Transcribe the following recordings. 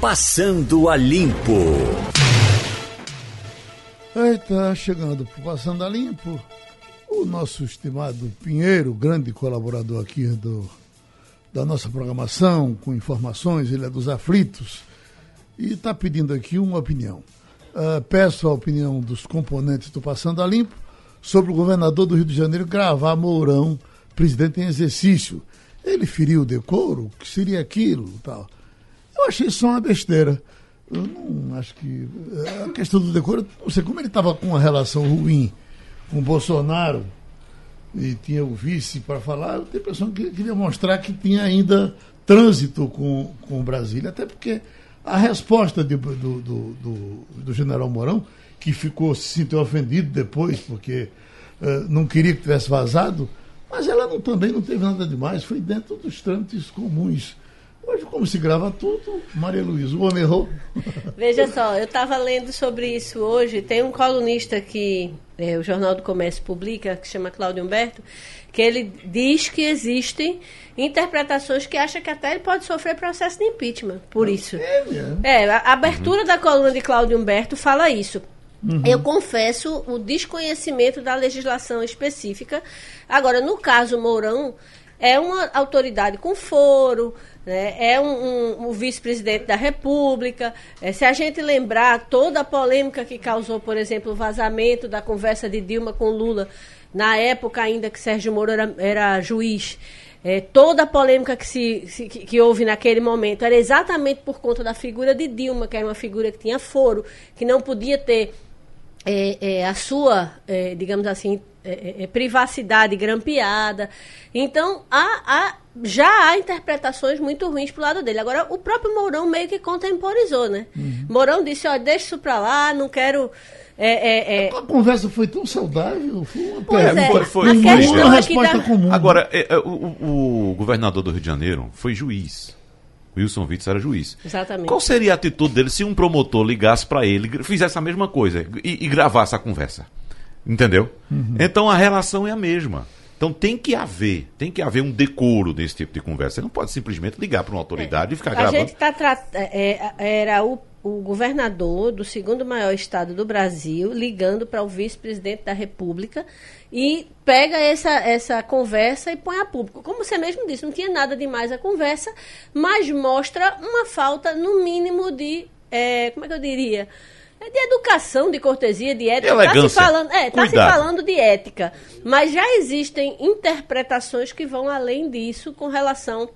Passando a Limpo. Eita, chegando pro Passando a Limpo, o nosso estimado Pinheiro, grande colaborador aqui do, da nossa programação, com informações, ele é dos aflitos, e está pedindo aqui uma opinião. Uh, peço a opinião dos componentes do Passando a Limpo sobre o governador do Rio de Janeiro gravar Mourão, presidente em exercício. Ele feriu o decoro? O que seria aquilo? Tal. Eu achei só uma besteira. Eu não acho que. Eh, a questão do decoro, não sei como ele estava com uma relação ruim com o Bolsonaro e tinha o vice para falar, eu tenho a impressão que queria mostrar que tinha ainda trânsito com, com Brasília, até porque a resposta de, do, do, do, do, general Mourão, que ficou, se sentiu ofendido depois, porque uh, não queria que tivesse vazado, mas ela não, também não teve nada demais, foi dentro dos trâmites comuns. Hoje, como se grava tudo, Maria Luísa, o homem errou. Veja só, eu estava lendo sobre isso hoje. Tem um colunista que é, o Jornal do Comércio publica, que chama Cláudio Humberto, que ele diz que existem interpretações que acha que até ele pode sofrer processo de impeachment por isso. É, é a abertura uhum. da coluna de Cláudio Humberto fala isso. Uhum. Eu confesso o desconhecimento da legislação específica. Agora, no caso Mourão, é uma autoridade com foro, né? é um, um, um vice-presidente da República. É, se a gente lembrar toda a polêmica que causou, por exemplo, o vazamento da conversa de Dilma com Lula, na época ainda que Sérgio Moro era, era juiz. É, toda a polêmica que, se, se que, que, houve naquele momento era exatamente por conta da figura de Dilma, que era uma figura que tinha foro, que não podia ter é, é, a sua, é, digamos assim, é, é, é, privacidade grampeada. Então, há, há, já há interpretações muito ruins pro lado dele. Agora, o próprio Mourão meio que contemporizou, né? Uhum. Mourão disse, ó, deixa isso para lá, não quero... É, a conversa foi tão saudável. Foi pois é, foi, foi, foi, foi uma resposta comum. Agora, o, o governador do Rio de Janeiro foi juiz. Wilson Witts era juiz. Exatamente. Qual seria a atitude dele se um promotor ligasse para ele, fizesse a mesma coisa e, e gravasse a conversa? Entendeu? Uhum. Então a relação é a mesma. Então tem que haver, tem que haver um decoro nesse tipo de conversa. Você não pode simplesmente ligar para uma autoridade é, e ficar a gravando. Gente tá tra... É, é, era o, o governador do segundo maior estado do Brasil ligando para o vice-presidente da República e pega essa, essa conversa e põe a público. Como você mesmo disse, não tinha nada demais a conversa, mas mostra uma falta, no mínimo, de. É, como é que eu diria? É de educação, de cortesia, de ética. Está se falando, é, tá se falando de ética. Mas já existem interpretações que vão além disso com relação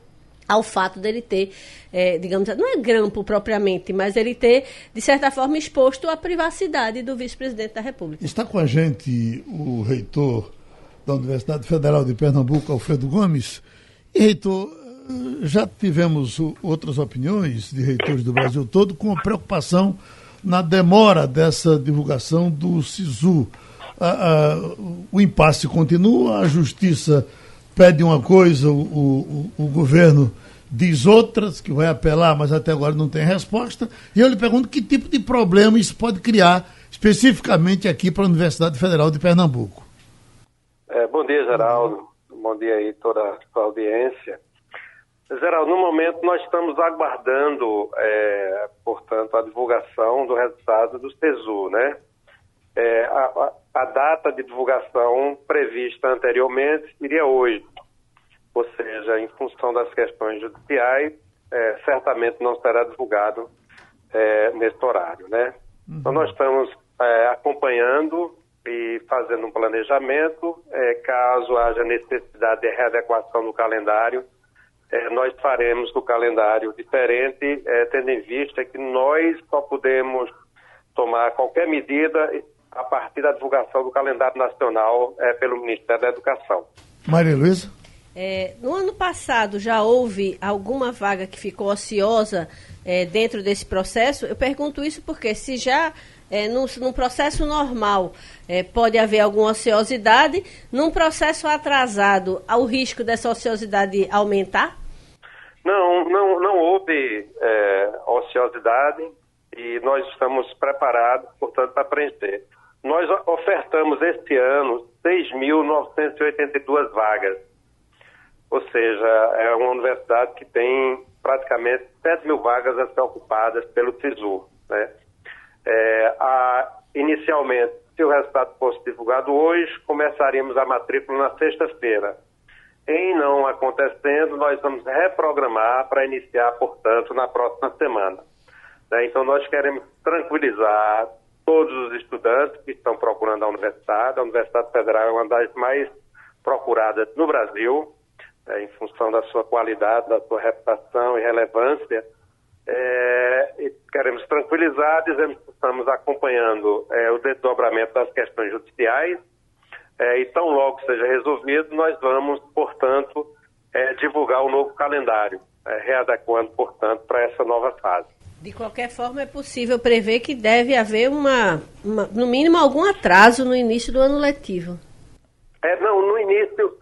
ao fato dele ter, é, digamos, não é grampo propriamente, mas ele ter, de certa forma, exposto a privacidade do vice-presidente da República. Está com a gente o reitor da Universidade Federal de Pernambuco, Alfredo Gomes. E, reitor, já tivemos outras opiniões de reitores do Brasil todo com preocupação na demora dessa divulgação do SISU. o impasse continua, a justiça pede uma coisa, o, o, o, governo diz outras, que vai apelar, mas até agora não tem resposta. E eu lhe pergunto que tipo de problema isso pode criar, especificamente aqui para a Universidade Federal de Pernambuco. É, bom dia, Geraldo. Bom dia aí toda a audiência. Geraldo, no momento nós estamos aguardando, é, portanto, a divulgação do resultado do TESU, né? É, a, a, data de divulgação prevista anteriormente seria hoje, ou seja, em função das questões judiciais, é, certamente não será divulgado é, nesse horário, né? Uhum. Então nós estamos é, acompanhando e fazendo um planejamento, é, caso haja necessidade de readequação do calendário, nós faremos o calendário diferente, tendo em vista que nós só podemos tomar qualquer medida a partir da divulgação do calendário nacional é, pelo Ministério da Educação. Maria Luísa? É, no ano passado já houve alguma vaga que ficou ociosa é, dentro desse processo? Eu pergunto isso porque se já é, num, num processo normal é, pode haver alguma ociosidade, num processo atrasado, há o risco dessa ociosidade aumentar? Não, não, não houve é, ociosidade e nós estamos preparados, portanto, para preencher. Nós ofertamos este ano 6.982 vagas. Ou seja, é uma universidade que tem praticamente 7 mil vagas a ser ocupadas pelo SISU. Né? É, a, inicialmente, se o resultado fosse divulgado hoje, começaríamos a matrícula na sexta-feira. Em não acontecendo, nós vamos reprogramar para iniciar, portanto, na próxima semana. Né? Então, nós queremos tranquilizar todos os estudantes que estão procurando a universidade. A Universidade Federal é uma das mais procuradas no Brasil, né? em função da sua qualidade, da sua reputação e relevância. É, e queremos tranquilizar, dizendo que estamos acompanhando é, o desdobramento das questões judiciais é, e tão logo seja resolvido, nós vamos, portanto, é, divulgar o novo calendário, é, readequando, portanto, para essa nova fase. De qualquer forma, é possível prever que deve haver uma, uma, no mínimo, algum atraso no início do ano letivo. É, não, no início,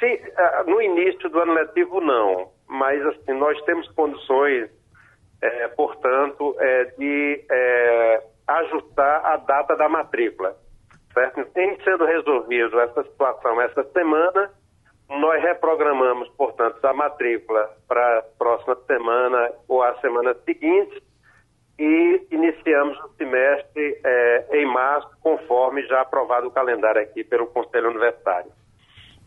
se, uh, no início do ano letivo não, mas assim, nós temos condições é, portanto, é, de é, ajustar a data da matrícula. Certo? Em sendo resolvido essa situação essa semana, nós reprogramamos, portanto, a matrícula para a próxima semana ou a semana seguinte e iniciamos o semestre é, em março, conforme já aprovado o calendário aqui pelo Conselho Universitário.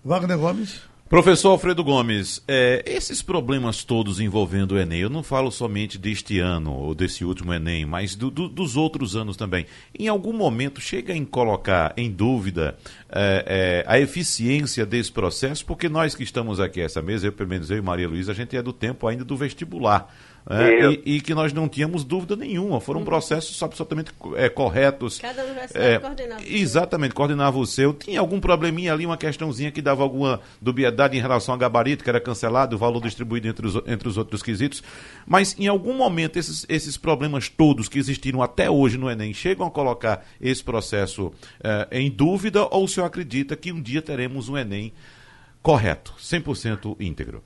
Wagner Gomes. Professor Alfredo Gomes, é, esses problemas todos envolvendo o Enem, eu não falo somente deste ano ou desse último Enem, mas do, do, dos outros anos também. Em algum momento chega em colocar em dúvida é, é, a eficiência desse processo, porque nós que estamos aqui essa mesa, eu pelo menos eu e Maria Luísa, a gente é do tempo ainda do vestibular. É, e, e, que nós não tínhamos dúvida nenhuma. Foram uhum. processos absolutamente é, corretos. Cada universidade é, coordenava. Exatamente, coordenava o seu. Tinha algum probleminha ali, uma questãozinha que dava alguma dubiedade em relação ao gabarito, que era cancelado, o valor distribuído entre os, entre os outros quesitos. Mas em algum momento esses, esses problemas todos que existiram até hoje no Enem chegam a colocar esse processo é, em dúvida ou o senhor acredita que um dia teremos um Enem correto, 100% íntegro?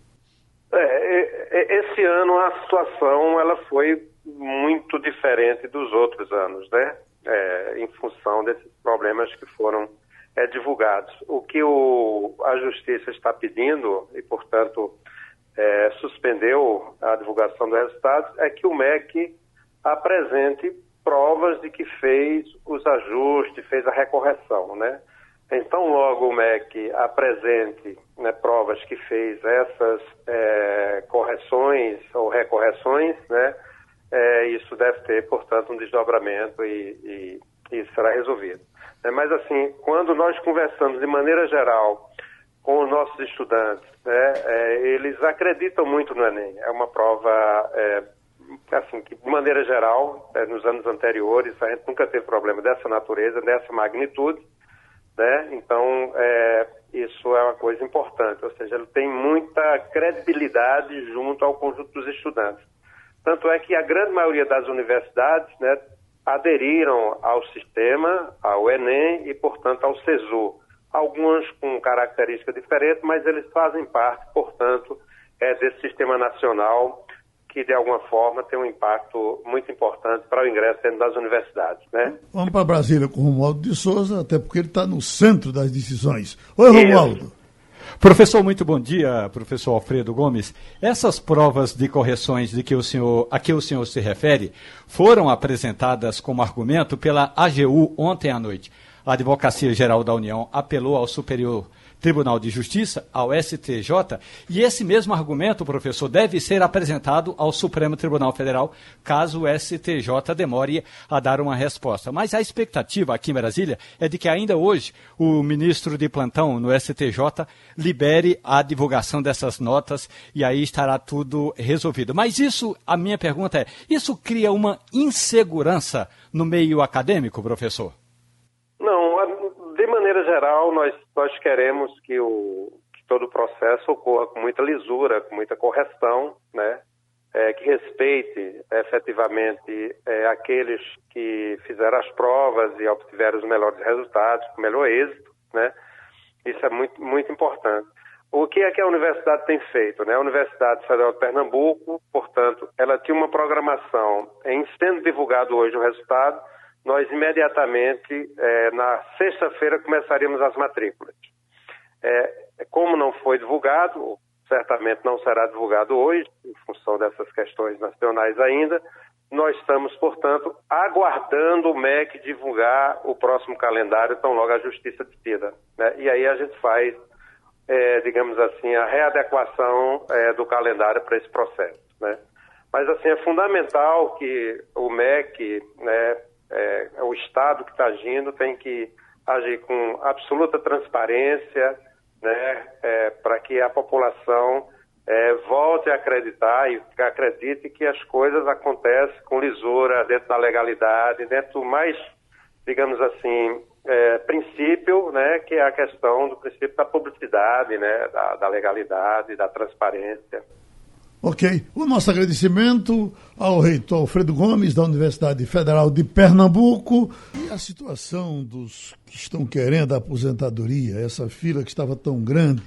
Esse ano a situação ela foi muito diferente dos outros anos, né? É, em função desses problemas que foram é, divulgados. O que o, a Justiça está pedindo, e portanto é, suspendeu a divulgação dos resultados, é que o MEC apresente provas de que fez os ajustes, fez a recorreção, né? Então, logo o MEC apresente né, provas que fez essas é, correções ou recorreções, né, é, isso deve ter, portanto, um desdobramento e, e, e será resolvido. É, mas, assim, quando nós conversamos de maneira geral com os nossos estudantes, né, é, eles acreditam muito no Enem. É uma prova, é, assim, que de maneira geral, é, nos anos anteriores, a gente nunca teve problema dessa natureza, dessa magnitude, né? Então, é, isso é uma coisa importante, ou seja, ele tem muita credibilidade junto ao conjunto dos estudantes. Tanto é que a grande maioria das universidades né, aderiram ao sistema, ao Enem e, portanto, ao CESU. Algumas com características diferentes, mas eles fazem parte, portanto, é, desse sistema nacional que de alguma forma tem um impacto muito importante para o ingresso dentro das universidades. Né? Vamos para Brasília com o Romualdo de Souza, até porque ele está no centro das decisões. Oi, Romualdo. Professor, muito bom dia, professor Alfredo Gomes. Essas provas de correções de que o senhor, a que o senhor se refere foram apresentadas como argumento pela AGU ontem à noite. A Advocacia Geral da União apelou ao Superior Tribunal de Justiça, ao STJ, e esse mesmo argumento, professor, deve ser apresentado ao Supremo Tribunal Federal, caso o STJ demore a dar uma resposta. Mas a expectativa aqui em Brasília é de que ainda hoje o ministro de plantão no STJ libere a divulgação dessas notas e aí estará tudo resolvido. Mas isso, a minha pergunta é, isso cria uma insegurança no meio acadêmico, professor? Geral, nós, nós queremos que, o, que todo o processo ocorra com muita lisura, com muita correção, né? É, que respeite efetivamente é, aqueles que fizeram as provas e obtiveram os melhores resultados, o melhor êxito, né? Isso é muito, muito importante. O que é que a universidade tem feito? Né? A Universidade Federal de Pernambuco, portanto, ela tinha uma programação em sendo divulgado hoje o resultado, nós imediatamente, é, na sexta-feira, começaríamos as matrículas. É, como não foi divulgado, certamente não será divulgado hoje, em função dessas questões nacionais ainda. Nós estamos, portanto, aguardando o MEC divulgar o próximo calendário, tão logo a Justiça decida. Né? E aí a gente faz, é, digamos assim, a readequação é, do calendário para esse processo. Né? Mas, assim, é fundamental que o MEC, né, é, o Estado que está agindo, tem que agir com absoluta transparência, né, é, para que a população é, volte a acreditar e acredite que as coisas acontecem com lisura, dentro da legalidade, dentro do mais, digamos assim, é, princípio, né, que é a questão do princípio da publicidade, né, da, da legalidade, da transparência. Ok. O nosso agradecimento ao reitor Alfredo Gomes, da Universidade Federal de Pernambuco. E a situação dos que estão querendo a aposentadoria, essa fila que estava tão grande,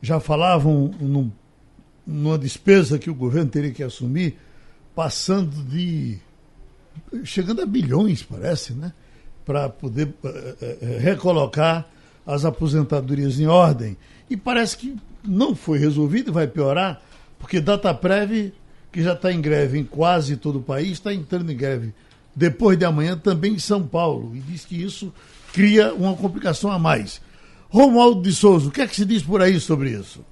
já falavam num, numa despesa que o governo teria que assumir, passando de. chegando a bilhões, parece, né? Para poder uh, recolocar as aposentadorias em ordem. E parece que não foi resolvido e vai piorar porque Dataprev, que já está em greve em quase todo o país, está entrando em greve depois de amanhã também em São Paulo. E diz que isso cria uma complicação a mais. Romualdo de Souza, o que é que se diz por aí sobre isso?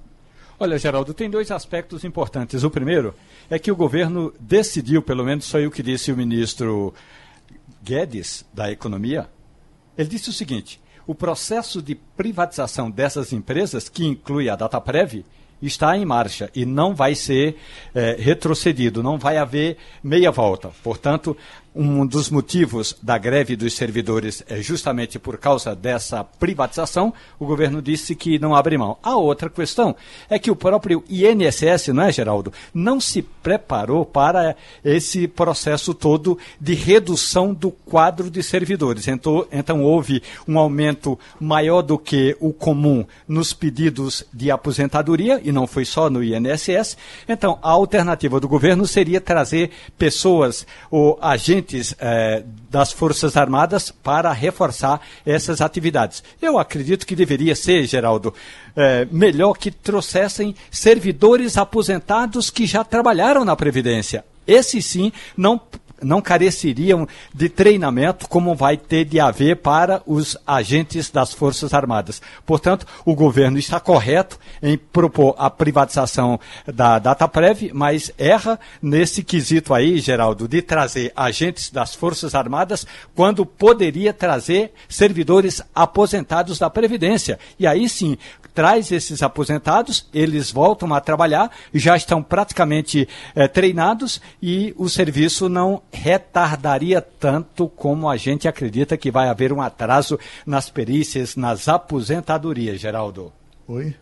Olha, Geraldo, tem dois aspectos importantes. O primeiro é que o governo decidiu, pelo menos foi o que disse o ministro Guedes, da Economia. Ele disse o seguinte: o processo de privatização dessas empresas, que inclui a Dataprev, está em marcha e não vai ser é, retrocedido, não vai haver meia volta. Portanto, um dos motivos da greve dos servidores é justamente por causa dessa privatização. O governo disse que não abre mão. A outra questão é que o próprio INSS, não é, Geraldo, não se preparou para esse processo todo de redução do quadro de servidores. Então, então houve um aumento maior do que o comum nos pedidos de aposentadoria, e não foi só no INSS. Então, a alternativa do governo seria trazer pessoas ou agentes agentes eh, das Forças Armadas para reforçar essas atividades. Eu acredito que deveria ser, Geraldo, eh, melhor que trouxessem servidores aposentados que já trabalharam na Previdência. Esses sim não não careceriam de treinamento como vai ter de haver para os agentes das Forças Armadas. Portanto, o governo está correto em propor a privatização da Dataprev, mas erra nesse quesito aí, Geraldo, de trazer agentes das Forças Armadas quando poderia trazer servidores aposentados da Previdência. E aí sim, traz esses aposentados, eles voltam a trabalhar, já estão praticamente eh, treinados e o serviço não retardaria tanto como a gente acredita que vai haver um atraso nas perícias, nas aposentadorias, Geraldo. Oi?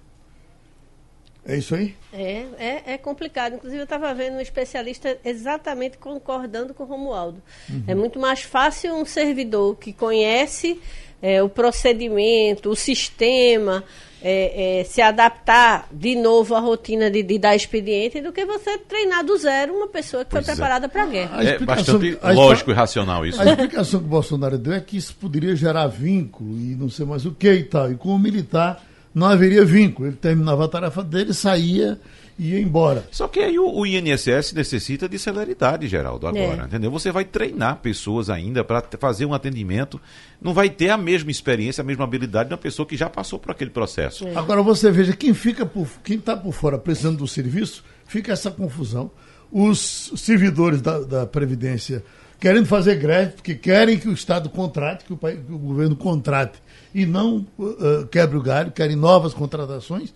É isso aí? É, é, é complicado. Inclusive, eu estava vendo um especialista exatamente concordando com o Romualdo. Uhum. É muito mais fácil um servidor que conhece é, o procedimento, o sistema, é, é, se adaptar de novo à rotina de, de, dar expediente do que você treinar do zero uma pessoa que pois foi é. preparada para a guerra. É bastante lógico e racional isso. A explicação que o Bolsonaro deu é que isso poderia gerar vínculo e não sei mais o que e tal. E com o militar não haveria vínculo. Ele terminava a tarefa dele, saía e ia embora. Só que aí o, o INSS necessita de celeridade, Geraldo, agora, é. entendeu? Você vai treinar pessoas ainda para fazer um atendimento, não vai ter a mesma experiência, a mesma habilidade de uma pessoa que já passou por aquele processo. É. Agora você veja, quem fica por, quem está por fora precisando do serviço, fica essa confusão. Os servidores da, da Previdência querendo fazer greve, porque querem que o Estado contrate, que o, que o governo contrate e não uh, quebre o galho, querem novas contratações.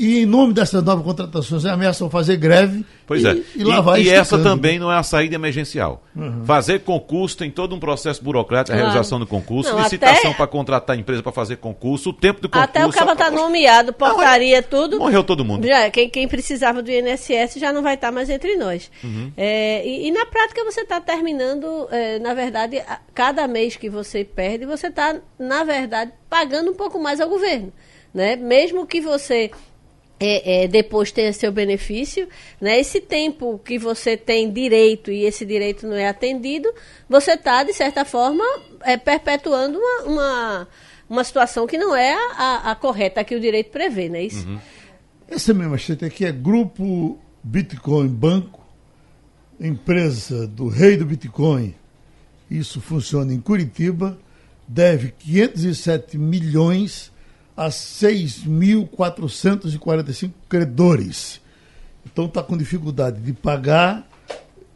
E em nome dessas novas contratações, ameaçam fazer greve pois e, é. e lá vai. E essa também não é a saída emergencial. Uhum. Fazer concurso tem todo um processo burocrático, claro. a realização do concurso, não, licitação até... para contratar a empresa para fazer concurso, o tempo do concurso. Até o cara está nomeado, portaria, não, tudo. Morreu todo mundo. Já, quem, quem, precisava do INSS já não vai estar tá mais entre nós. Uhum. É, e, e, na prática você está terminando, é, na verdade, cada mês que você perde, você está, na verdade, pagando um pouco mais ao governo. Né? Mesmo que você é, é, depois tenha seu benefício, né? Esse tempo que você tem direito e esse direito não é atendido, você está, de certa forma, é, perpetuando uma, uma, uma, situação que não é a, a, correta que o direito prevê, não é isso? Uhum. Essa minha manchete aqui é Grupo Bitcoin Banco, empresa do rei do Bitcoin. Isso funciona em Curitiba, deve 507 milhões a 6.445 credores. Então está com dificuldade de pagar.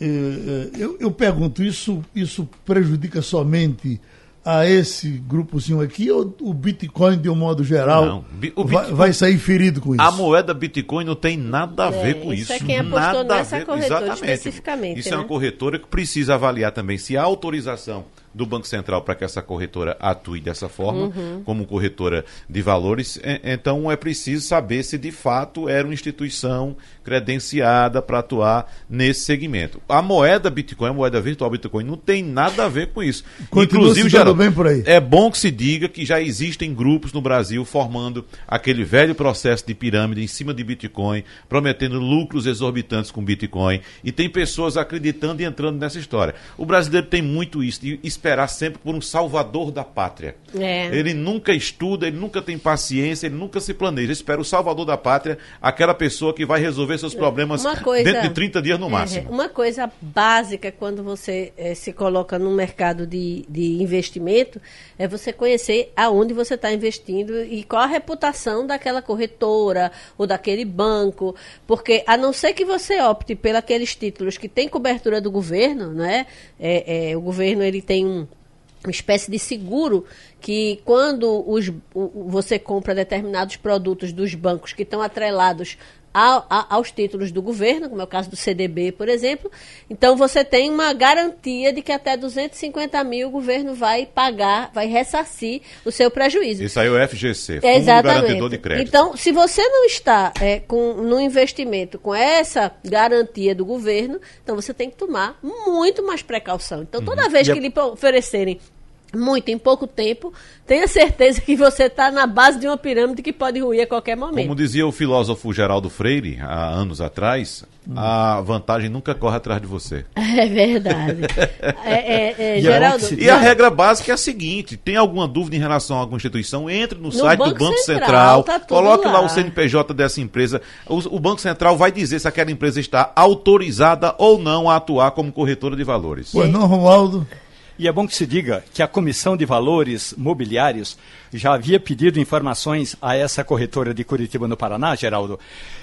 Eh, eh, Eu, eu pergunto, isso, isso prejudica somente a esse grupozinho aqui ou o Bitcoin, de um modo geral, Não, bi- o vai, Bitcoin- vai sair ferido com isso? A moeda Bitcoin não tem nada a É, ver com isso isso. é quem apostou nada a nessa ver- corretora Exatamente. especificamente, Isso é uma né? corretora que precisa avaliar também se há autorização do Banco Central para que essa corretora atue dessa forma, Uhum. como corretora de valores. E- Então é preciso saber se de fato era uma instituição credenciada para atuar nesse segmento. A moeda Bitcoin, a moeda virtual Bitcoin, não tem nada a ver com isso. Continua dando Geraldo, bem por aí. é bom que se diga que já existem grupos no Brasil formando aquele velho processo de pirâmide em cima de Bitcoin, prometendo lucros exorbitantes com Bitcoin, e tem pessoas acreditando e entrando nessa história. O brasileiro tem muito isso, de esperar sempre por um salvador da pátria. É. Ele nunca estuda, ele nunca tem paciência, ele nunca se planeja. Ele espera o salvador da pátria, aquela pessoa que vai resolver seus problemas coisa- dentro de 30 dias no É, máximo. uma coisa básica quando você eh, se coloca no mercado de, de investimento é você conhecer aonde você está investindo e qual a reputação daquela corretora ou daquele banco. Porque a não ser que você opte pelos títulos que têm cobertura do governo, né? É, é, o governo ele tem um uma espécie de seguro que quando os, você compra determinados produtos dos bancos que estão atrelados ao- a- aos títulos do governo, como é o caso do CDB, por exemplo, então você tem uma garantia de que até 250 mil o governo vai pagar, vai ressarcir o seu prejuízo. Isso aí é o FGC, Fundo Exatamente. Garantidor de Crédito. Então, se você não está é, com, no investimento com essa garantia do governo, então você tem que tomar muito mais precaução. Então, toda vez E que a- lhe oferecerem muito em pouco tempo, tenha certeza que você está na base de uma pirâmide que pode ruir a qualquer momento. Como dizia o filósofo Geraldo Freire, há anos atrás, a vantagem nunca corre atrás de você. É verdade. É, é, é, Geraldo, E a regra básica é a seguinte: tem alguma dúvida em relação a alguma instituição, entre no, site do Banco Banco Central, Central, tá coloque lá. lá. o CNPJ dessa empresa. O, o Banco Central vai dizer se aquela empresa está autorizada ou não a atuar como corretora de valores. Pois não, Romualdo? E é bom que se diga que a Comissão de Valores Mobiliários já havia pedido informações a essa corretora de Curitiba, no Paraná, Geraldo,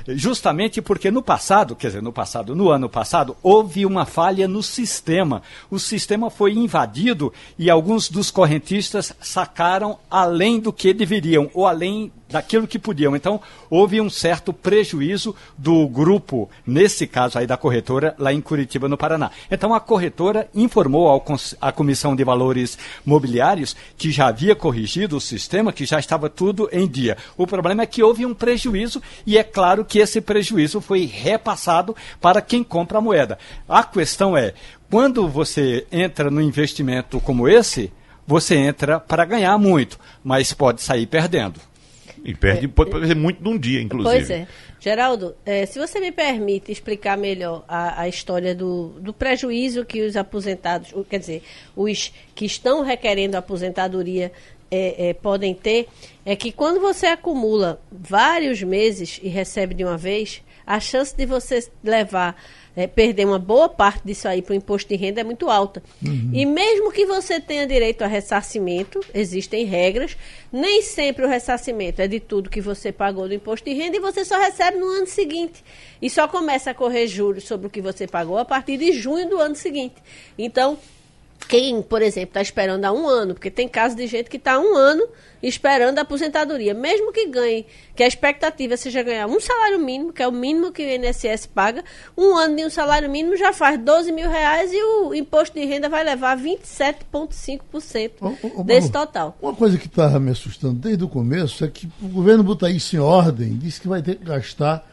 justamente porque no passado, quer dizer, no passado, no ano passado, houve uma falha no sistema. O sistema foi invadido e alguns dos correntistas sacaram além do que deveriam, ou além daquilo que podiam. Então, houve um certo prejuízo do grupo, nesse caso aí da corretora, lá em Curitiba, no Paraná. Então, a corretora informou à Comissão de Valores Mobiliários que já havia corrigido o sistema, que já estava tudo em dia. O problema é que houve um prejuízo e é claro que esse prejuízo foi repassado para quem compra a moeda. A questão é, quando você entra no investimento como esse, você entra para ganhar muito, mas pode sair perdendo. E perde, pode perder muito num dia, inclusive. Pois é. Geraldo, eh, se você me permite explicar melhor a, a história do, do prejuízo que os aposentados, quer dizer, os que estão requerendo aposentadoria eh, eh, podem ter, é que quando você acumula vários meses e recebe de uma vez, a chance de você levar, eh, perder uma boa parte disso aí para o imposto de renda é muito alta. E mesmo que você tenha direito a ressarcimento, existem regras, nem sempre o ressarcimento é de tudo que você pagou do imposto de renda e você só recebe no ano seguinte. E só começa a correr juros sobre o que você pagou a partir de junho do ano seguinte. Então, quem, por exemplo, está esperando há um ano, porque tem casos de gente que está há um ano esperando a aposentadoria, mesmo que ganhe, que a expectativa seja ganhar um salário mínimo, que é o mínimo que o INSS paga, um ano de um salário mínimo já faz 12 mil reais e o imposto de renda vai levar 27,5% Ô, ô, ô, desse total. Uma coisa que estava me assustando desde o começo é que o governo botar isso em ordem, disse que vai ter que gastar,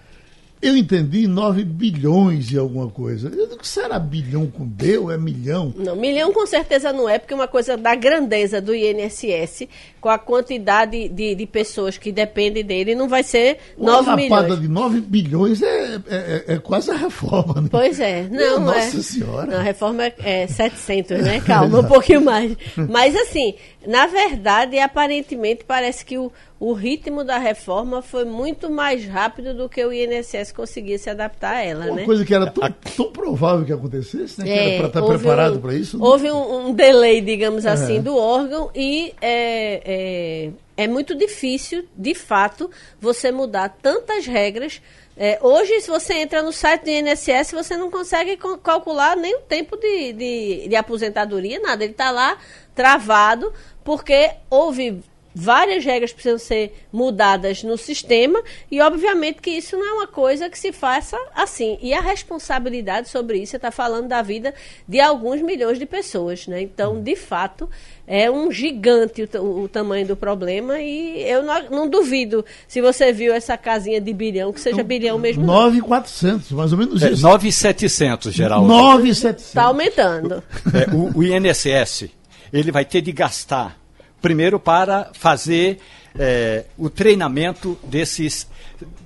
eu entendi, 9 bilhões e alguma coisa. Eu digo, será bilhão com B ou é milhão? Não, milhão com certeza não é, porque uma coisa da grandeza do INSS, com a quantidade de, de pessoas que dependem dele, não vai ser Uma 9 lapada milhões. de 9 bilhões é, é, é- é quase a reforma, né? Pois é, não, Nossa é. Senhora. Não, a reforma é, é 700, né? Calma, um pouquinho mais. Mas assim, na verdade, aparentemente, parece que o, o ritmo da reforma foi muito mais rápido do que o INSS conseguia se adaptar a ela, Uma né? coisa que era tão, tão provável que acontecesse, né? que É, era para estar houve preparado um- para isso. né? Houve um, um delay, digamos assim, É. do órgão e é, é, é muito difícil, de fato, você mudar tantas regras. É, hoje, se você entra no site do INSS, você não consegue co- calcular nem o tempo de, de, de aposentadoria, nada. Ele está lá travado, porque houve várias regras precisam ser mudadas no sistema e obviamente que isso não é uma coisa que se faça assim e a responsabilidade sobre isso você está falando da vida de alguns milhões de pessoas né então de fato é um gigante o, o tamanho do problema e eu não, não duvido se você viu essa casinha de bilhão que seja bilhão mesmo não. 9,400, mais ou menos É, isso. 9,700, Geraldo. 9,700. está aumentando É, o, o INSS ele vai ter de gastar primeiro para fazer é, o treinamento desses,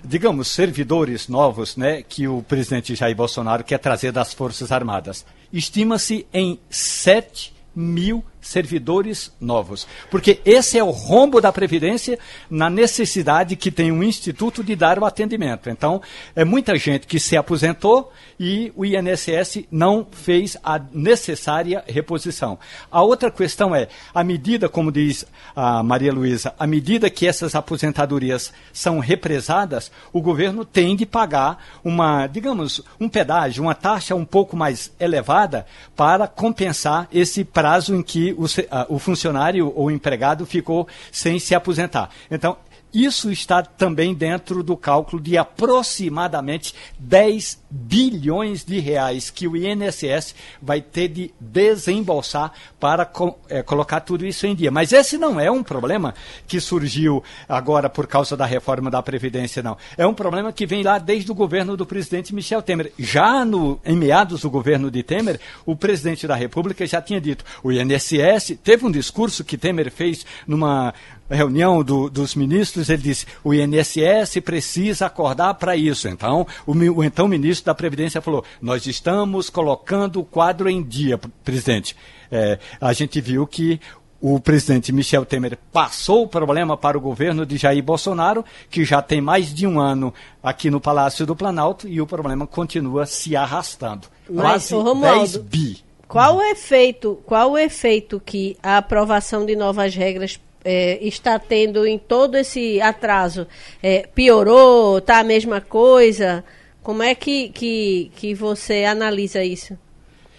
digamos, servidores novos, né, que o presidente Jair Bolsonaro quer trazer das Forças Armadas. Estima-se em 7 mil servidores novos. Porque esse é o rombo da Previdência na necessidade que tem um instituto de dar o atendimento. Então, é muita gente que se aposentou e o INSS não fez a necessária reposição. A outra questão é, à medida, como diz a Maria Luísa, à medida que essas aposentadorias são represadas, o governo tem de pagar uma, digamos, um pedágio, uma taxa um pouco mais elevada para compensar esse prazo em que o, o funcionário ou empregado ficou sem se aposentar. Então, isso está também dentro do cálculo de aproximadamente 10 bilhões de reais que o INSS vai ter de desembolsar para co- eh, colocar tudo isso em dia. Mas esse não é um problema que surgiu agora por causa da reforma da Previdência, não. É um problema que vem lá desde o governo do presidente Michel Temer. Já no, em meados do governo de Temer, o presidente da República já tinha dito: o INSS teve um discurso que Temer fez numa reunião do- dos ministros, ele disse: o INSS precisa acordar para isso. Então, o, o então ministro da Previdência falou: nós estamos colocando o quadro em dia, presidente. É, a gente viu que o presidente Michel Temer passou o problema para o governo de Jair Bolsonaro, que já tem mais de um ano aqui no Palácio do Planalto, e o problema continua se arrastando. Mas, Quase Romualdo, 10 bi. Qual o efeito, qual o efeito que a aprovação de novas regras eh, está tendo em todo esse atraso? Eh, piorou? Está a mesma coisa? Como é que, que, que você analisa isso?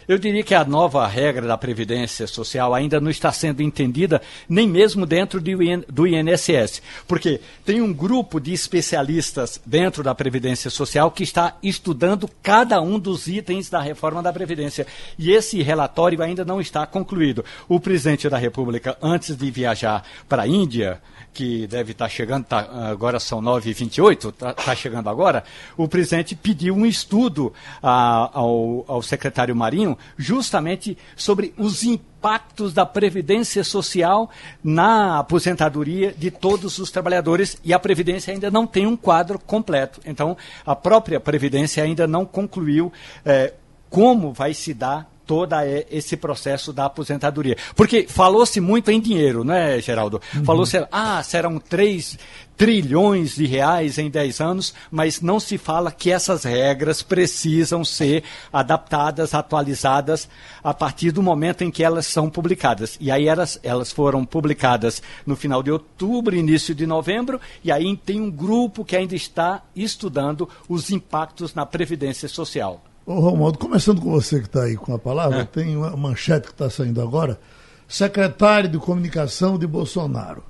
Eu diria que a nova regra da Previdência Social ainda não está sendo entendida nem mesmo dentro do IN do INSS, porque tem um grupo de especialistas dentro da Previdência Social que está estudando cada um dos itens da reforma da Previdência. E esse relatório ainda não está concluído. O presidente da República, antes de viajar para a Índia, que deve estar chegando, tá, agora são 9h28, está tá chegando agora, o presidente pediu um estudo ah, ao, ao secretário Marinho justamente sobre os impactos da Previdência Social na aposentadoria de todos os trabalhadores e a Previdência ainda não tem um quadro completo. Então, a própria Previdência ainda não concluiu eh, como vai se dar todo esse processo da aposentadoria. Porque falou-se muito em dinheiro, não é, Geraldo? Uhum. Falou-se, ah, serão 3 trilhões de reais em 10 anos, mas não se fala que essas regras precisam ser adaptadas, atualizadas a partir do momento em que elas são publicadas. E aí elas, elas foram publicadas no final de outubro, início de novembro, e aí tem um grupo que ainda está estudando os impactos na Previdência Social. Ô Romualdo, começando com você que está aí com a palavra, é. tem uma manchete que está saindo agora. Secretário de Comunicação de Bolsonaro.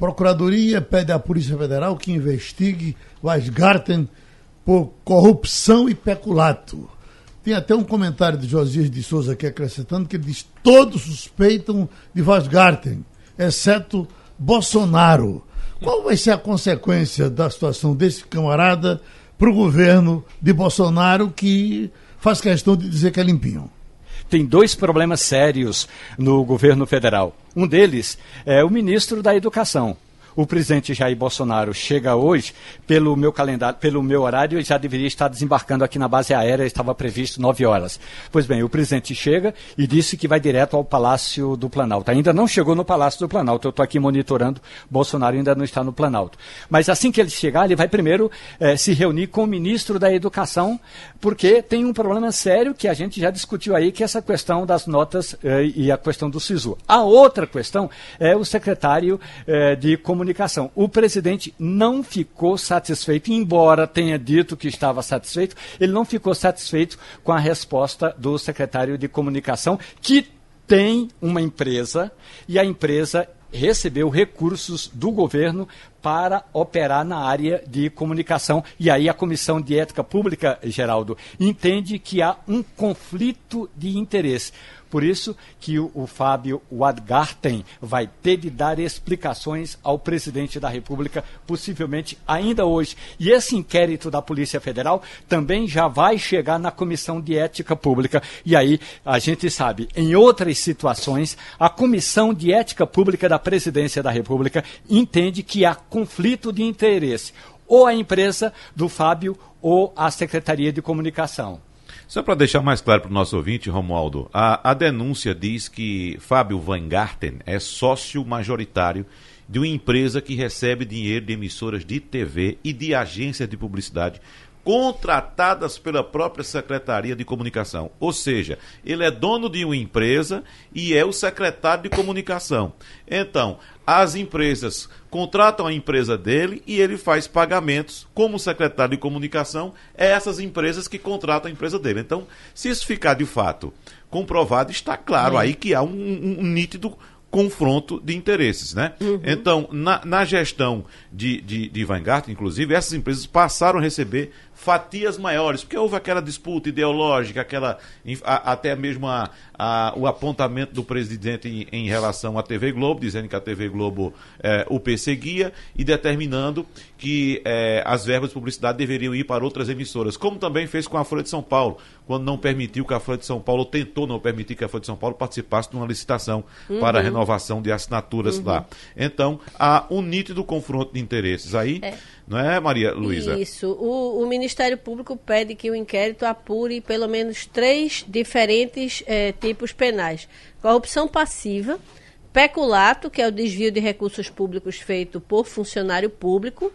Procuradoria pede à Polícia Federal que investigue Weisgarten por corrupção e peculato. Tem até um comentário de Josias de Souza aqui acrescentando que ele diz todos suspeitam de Weisgarten, exceto Bolsonaro. Qual vai ser a consequência da situação desse camarada para o governo de Bolsonaro que faz questão de dizer que é limpinho? Tem dois problemas sérios no governo federal. Um deles é o ministro da Educação. O presidente Jair Bolsonaro chega hoje, pelo meu calendário, pelo meu horário, ele já deveria estar desembarcando aqui na base aérea, estava previsto 9 horas. Pois bem, o presidente chega e disse que vai direto ao Palácio do Planalto. Ainda não chegou no Palácio do Planalto, eu estou aqui monitorando, Bolsonaro ainda não está no Planalto. Mas assim que ele chegar, ele vai primeiro eh, se reunir com o ministro da Educação, porque tem um problema sério que a gente já discutiu aí, que é essa questão das notas eh, e a questão do SISU. A outra questão é o secretário eh, de Comunicação. O presidente não ficou satisfeito, embora tenha dito que estava satisfeito, ele não ficou satisfeito com a resposta do secretário de Comunicação, que tem uma empresa e a empresa recebeu recursos do governo para operar na área de comunicação. E aí a Comissão de Ética Pública, Geraldo, entende que há um conflito de interesse. Por isso que o, o Fábio Wadgarten vai ter de dar explicações ao presidente da República, possivelmente ainda hoje. E esse inquérito da Polícia Federal também já vai chegar na Comissão de Ética Pública. E aí a gente sabe, em outras situações, a Comissão de Ética Pública da Presidência da República entende que há conflito de interesse. Ou a empresa do Fábio ou a Secretaria de Comunicação. Só para deixar mais claro para o nosso ouvinte, Romualdo, a, a denúncia diz que Fábio Van Garten é sócio majoritário de uma empresa que recebe dinheiro de emissoras de TV e de agências de publicidade contratadas pela própria Secretaria de Comunicação. Ou seja, ele é dono de uma empresa e é o secretário de comunicação. Então, as empresas contratam a empresa dele e ele faz pagamentos como secretário de comunicação é essas empresas que contratam a empresa dele. Então, se isso ficar de fato comprovado, está claro aí que há um, um, um nítido confronto de interesses, né? Uhum. Então, na, na, gestão de, de, de Vanguard, inclusive, essas empresas passaram a receber fatias maiores, porque houve aquela disputa ideológica, aquela a, até mesmo a, a, o apontamento do presidente em, em, relação à TV Globo, dizendo que a TV Globo é, o perseguia e determinando que é, as verbas de publicidade deveriam ir para outras emissoras, como também fez com a Folha de São Paulo, quando não permitiu que a Folha de São Paulo, tentou não permitir que a Folha de São Paulo participasse de uma licitação uhum. para a renovação de assinaturas uhum. lá. Então, há um nítido confronto de interesses aí. É. Não é, Maria Luísa? Isso. O, o, Ministério Público pede que o inquérito apure pelo menos três diferentes é, tipos penais: corrupção passiva, peculato, que é o desvio de recursos públicos feito por funcionário público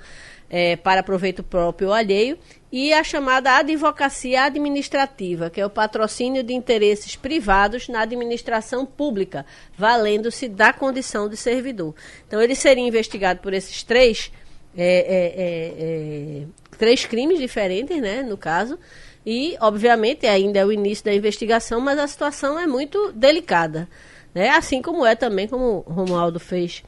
é, para proveito próprio ou alheio, e a chamada advocacia administrativa, que é o patrocínio de interesses privados na administração pública, valendo-se da condição de servidor. Então, ele seria investigado por esses três é, é, é, é, três crimes diferentes, né, no caso. E, obviamente, ainda é o início da investigação, mas a situação é muito delicada. Né? Assim como é também, como o Romualdo fez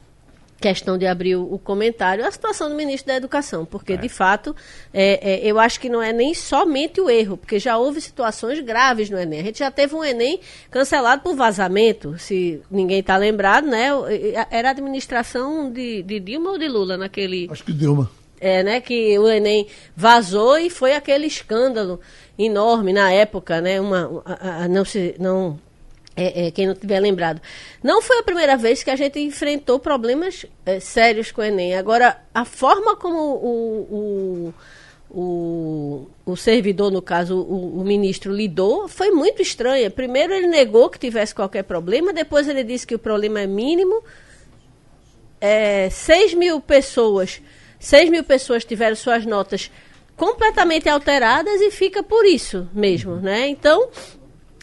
questão de abrir o, comentário, a situação do ministro da Educação, porque, é. de fato, é, é, eu acho que não é nem somente o erro, porque já houve situações graves no Enem. A gente já teve um Enem cancelado por vazamento, se ninguém está lembrado, né? Era a administração de, de Dilma ou de Lula naquele... Acho que Dilma. É, né, que o Enem vazou e foi aquele escândalo enorme na época, né, uma, a, a, não se, não é, é, quem não tiver lembrado. Não foi a primeira vez que a gente enfrentou problemas é, sérios com o Enem. Agora, a forma como o, o, o, o servidor, no caso, o, o, ministro, lidou foi muito estranha. Primeiro, ele negou que tivesse qualquer problema, depois, ele disse que o problema é mínimo. É, 6 mil pessoas, 6 mil pessoas tiveram suas notas completamente alteradas e fica por isso mesmo, né? Então,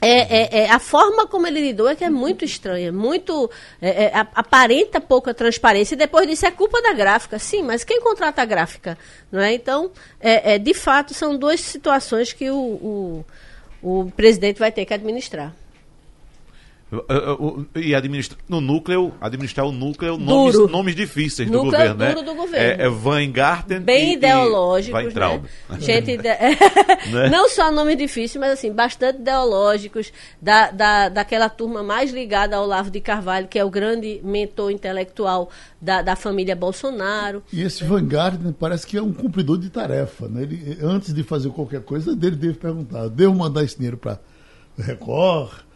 é, é, é, a forma como ele lidou é que é muito estranha, muito é, é aparenta pouca transparência e depois disso é culpa da gráfica. Sim, mas quem contrata a gráfica, não é? Então, é, é de fato são duas situações que o, o, o presidente vai ter que administrar. E administrar no núcleo, administrar o núcleo, nomes, nomes difíceis núcleo do governo, né? do governo. É, é Van Garten Bem e, ideológicos, e né? Gente, de... né? não só nomes difíceis, mas assim, bastante ideológicos, da, da, daquela turma mais ligada ao Olavo de Carvalho, que é o grande mentor intelectual da, da família Bolsonaro. E esse Van Garten parece que é um cumpridor de tarefa, né? Ele, antes de fazer qualquer coisa, dele deve perguntar, devo mandar esse dinheiro para Record,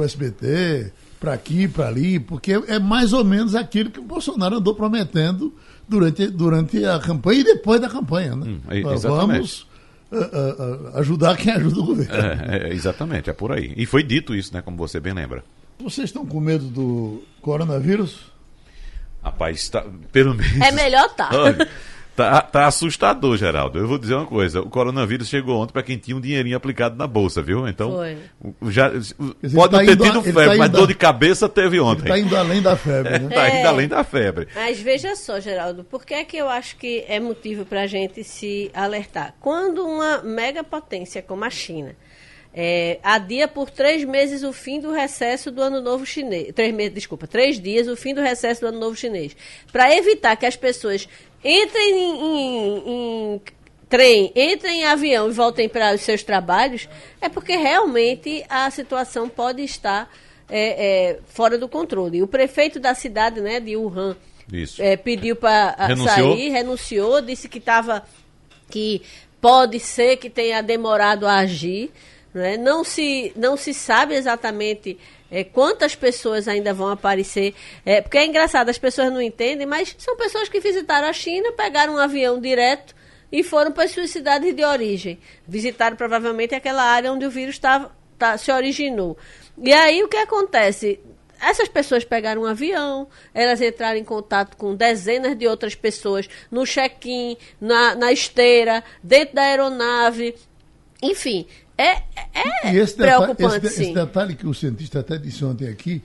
o SBT, para aqui, para ali, porque é mais ou menos aquilo que o Bolsonaro andou prometendo durante, durante a campanha e depois da campanha. Né? Hum, Vamos uh, uh, ajudar quem ajuda o governo. É, é, exatamente, é por aí. E foi dito isso, né, como você bem lembra. Vocês estão com medo do coronavírus? Rapaz, tá, pelo menos. É melhor tá. Olha, Tá, tá assustador, Geraldo. Eu vou dizer uma coisa: o coronavírus chegou ontem para quem tinha um dinheirinho aplicado na bolsa, viu? Então, Foi. já pode tá ter tido a, febre, tá mas dor de cabeça teve ontem. Está indo além da febre, né? Está é, indo além da febre. Mas veja só, Geraldo, por que é que eu acho que é motivo para a gente se alertar? Quando uma megapotência como a China é, adia por três meses o fim do recesso do ano novo chinês. Três meses, desculpa, três dias o fim do recesso do ano novo chinês. Para evitar que as pessoas entrem em, em, em trem, entrem em avião e voltem para os seus trabalhos, é porque realmente a situação pode estar é, é, fora do controle. O prefeito da cidade né, de Wuhan é, pediu para sair, renunciou, disse que estava. que pode ser que tenha demorado a agir. Né? Não, se, não se sabe exatamente é, quantas pessoas ainda vão aparecer. É, porque é engraçado, as pessoas não entendem, mas são pessoas que visitaram a China, pegaram um avião direto e foram para as suas cidades de origem. Visitaram provavelmente aquela área onde o vírus tá, tá, se originou. E aí o que acontece? Essas pessoas pegaram um avião, elas entraram em contato com dezenas de outras pessoas no check-in, na, na esteira, dentro da aeronave. Enfim, é, é esse preocupante, detalhe, esse, esse, detalhe que o cientista até disse ontem aqui,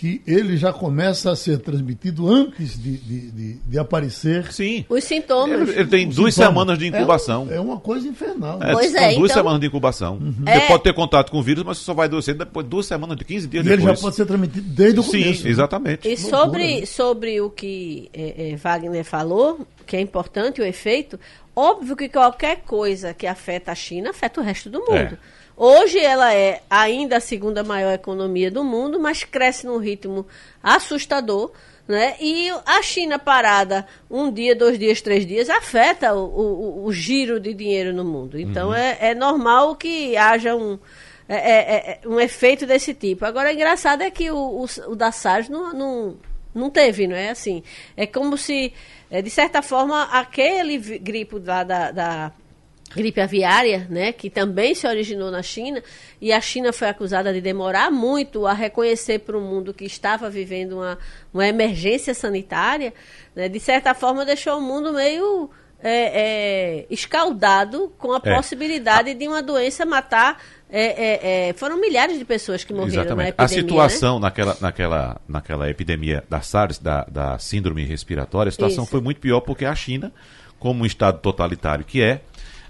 que ele já começa a ser transmitido antes de, de, de, de aparecer. Sim. Os sintomas. Ele, ele tem Os duas sintomas. semanas de incubação. É, é, uma coisa infernal. É, pois é. Duas então... semanas de incubação. Uhum. Você é... pode ter contato com o vírus, mas você só vai adoecer depois de duas semanas, de 15 dias e depois. ele já pode ser transmitido desde o começo. Sim, exatamente. E sobre, sobre o que é, é, Wagner falou, que é importante o efeito, óbvio que qualquer coisa que afeta a China afeta o resto do mundo. É. Hoje ela é ainda a segunda maior economia do mundo, mas cresce num ritmo assustador. Né? E a China parada um dia, dois dias, três dias, afeta o, o, o giro de dinheiro no mundo. Então uhum. é, é, normal que haja um, é, é, é um efeito desse tipo. Agora, o engraçado é que o, o, o da SARS não, não, não teve, não é assim. É como se, é, de certa forma, aquele gripe lá da, da gripe aviária, né, que também se originou na China, e a China foi acusada de demorar muito a reconhecer para o mundo que estava vivendo uma, uma emergência sanitária, né, de certa forma deixou o mundo meio é, é, escaldado com a é. possibilidade de uma doença matar. É, é, é, foram milhares de pessoas que morreram Exatamente. na epidemia. A situação né? naquela, naquela, naquela epidemia da SARS, da, da síndrome respiratória, a situação Isso. foi muito pior porque a China, como um estado totalitário que é,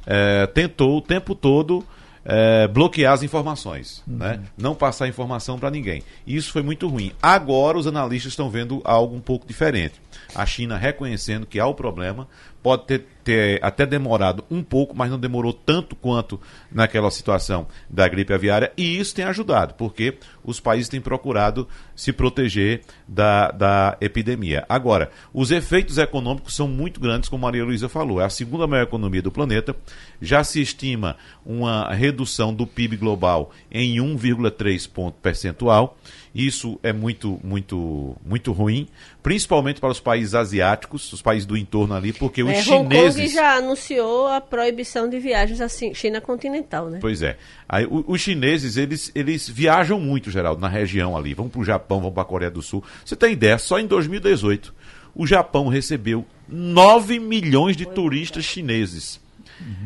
é, tentou o tempo todo é, bloquear as informações, uhum. né? não passar informação para ninguém. Isso foi muito ruim. Agora os analistas estão vendo algo um pouco diferente. A China reconhecendo que há o problema, pode ter, ter, até demorado um pouco, mas não demorou tanto quanto naquela situação da gripe aviária, e isso tem ajudado, porque os países têm procurado se proteger da, da epidemia. Agora, os efeitos econômicos são muito grandes, como Maria Luísa falou, é a segunda maior economia do planeta, já se estima uma redução do PIB global em 1,3 ponto percentual. Isso é muito, muito, muito ruim, principalmente para os países asiáticos, os países do entorno ali, porque os é, chineses. Hong Kong já anunciou a proibição de viagens à China continental, né? Pois é. Aí, os chineses, eles, eles viajam muito, Geraldo, na região ali. Vão para o Japão, vão para a Coreia do Sul. Você tem ideia, só em 2018, o Japão recebeu 9 milhões de turistas chineses.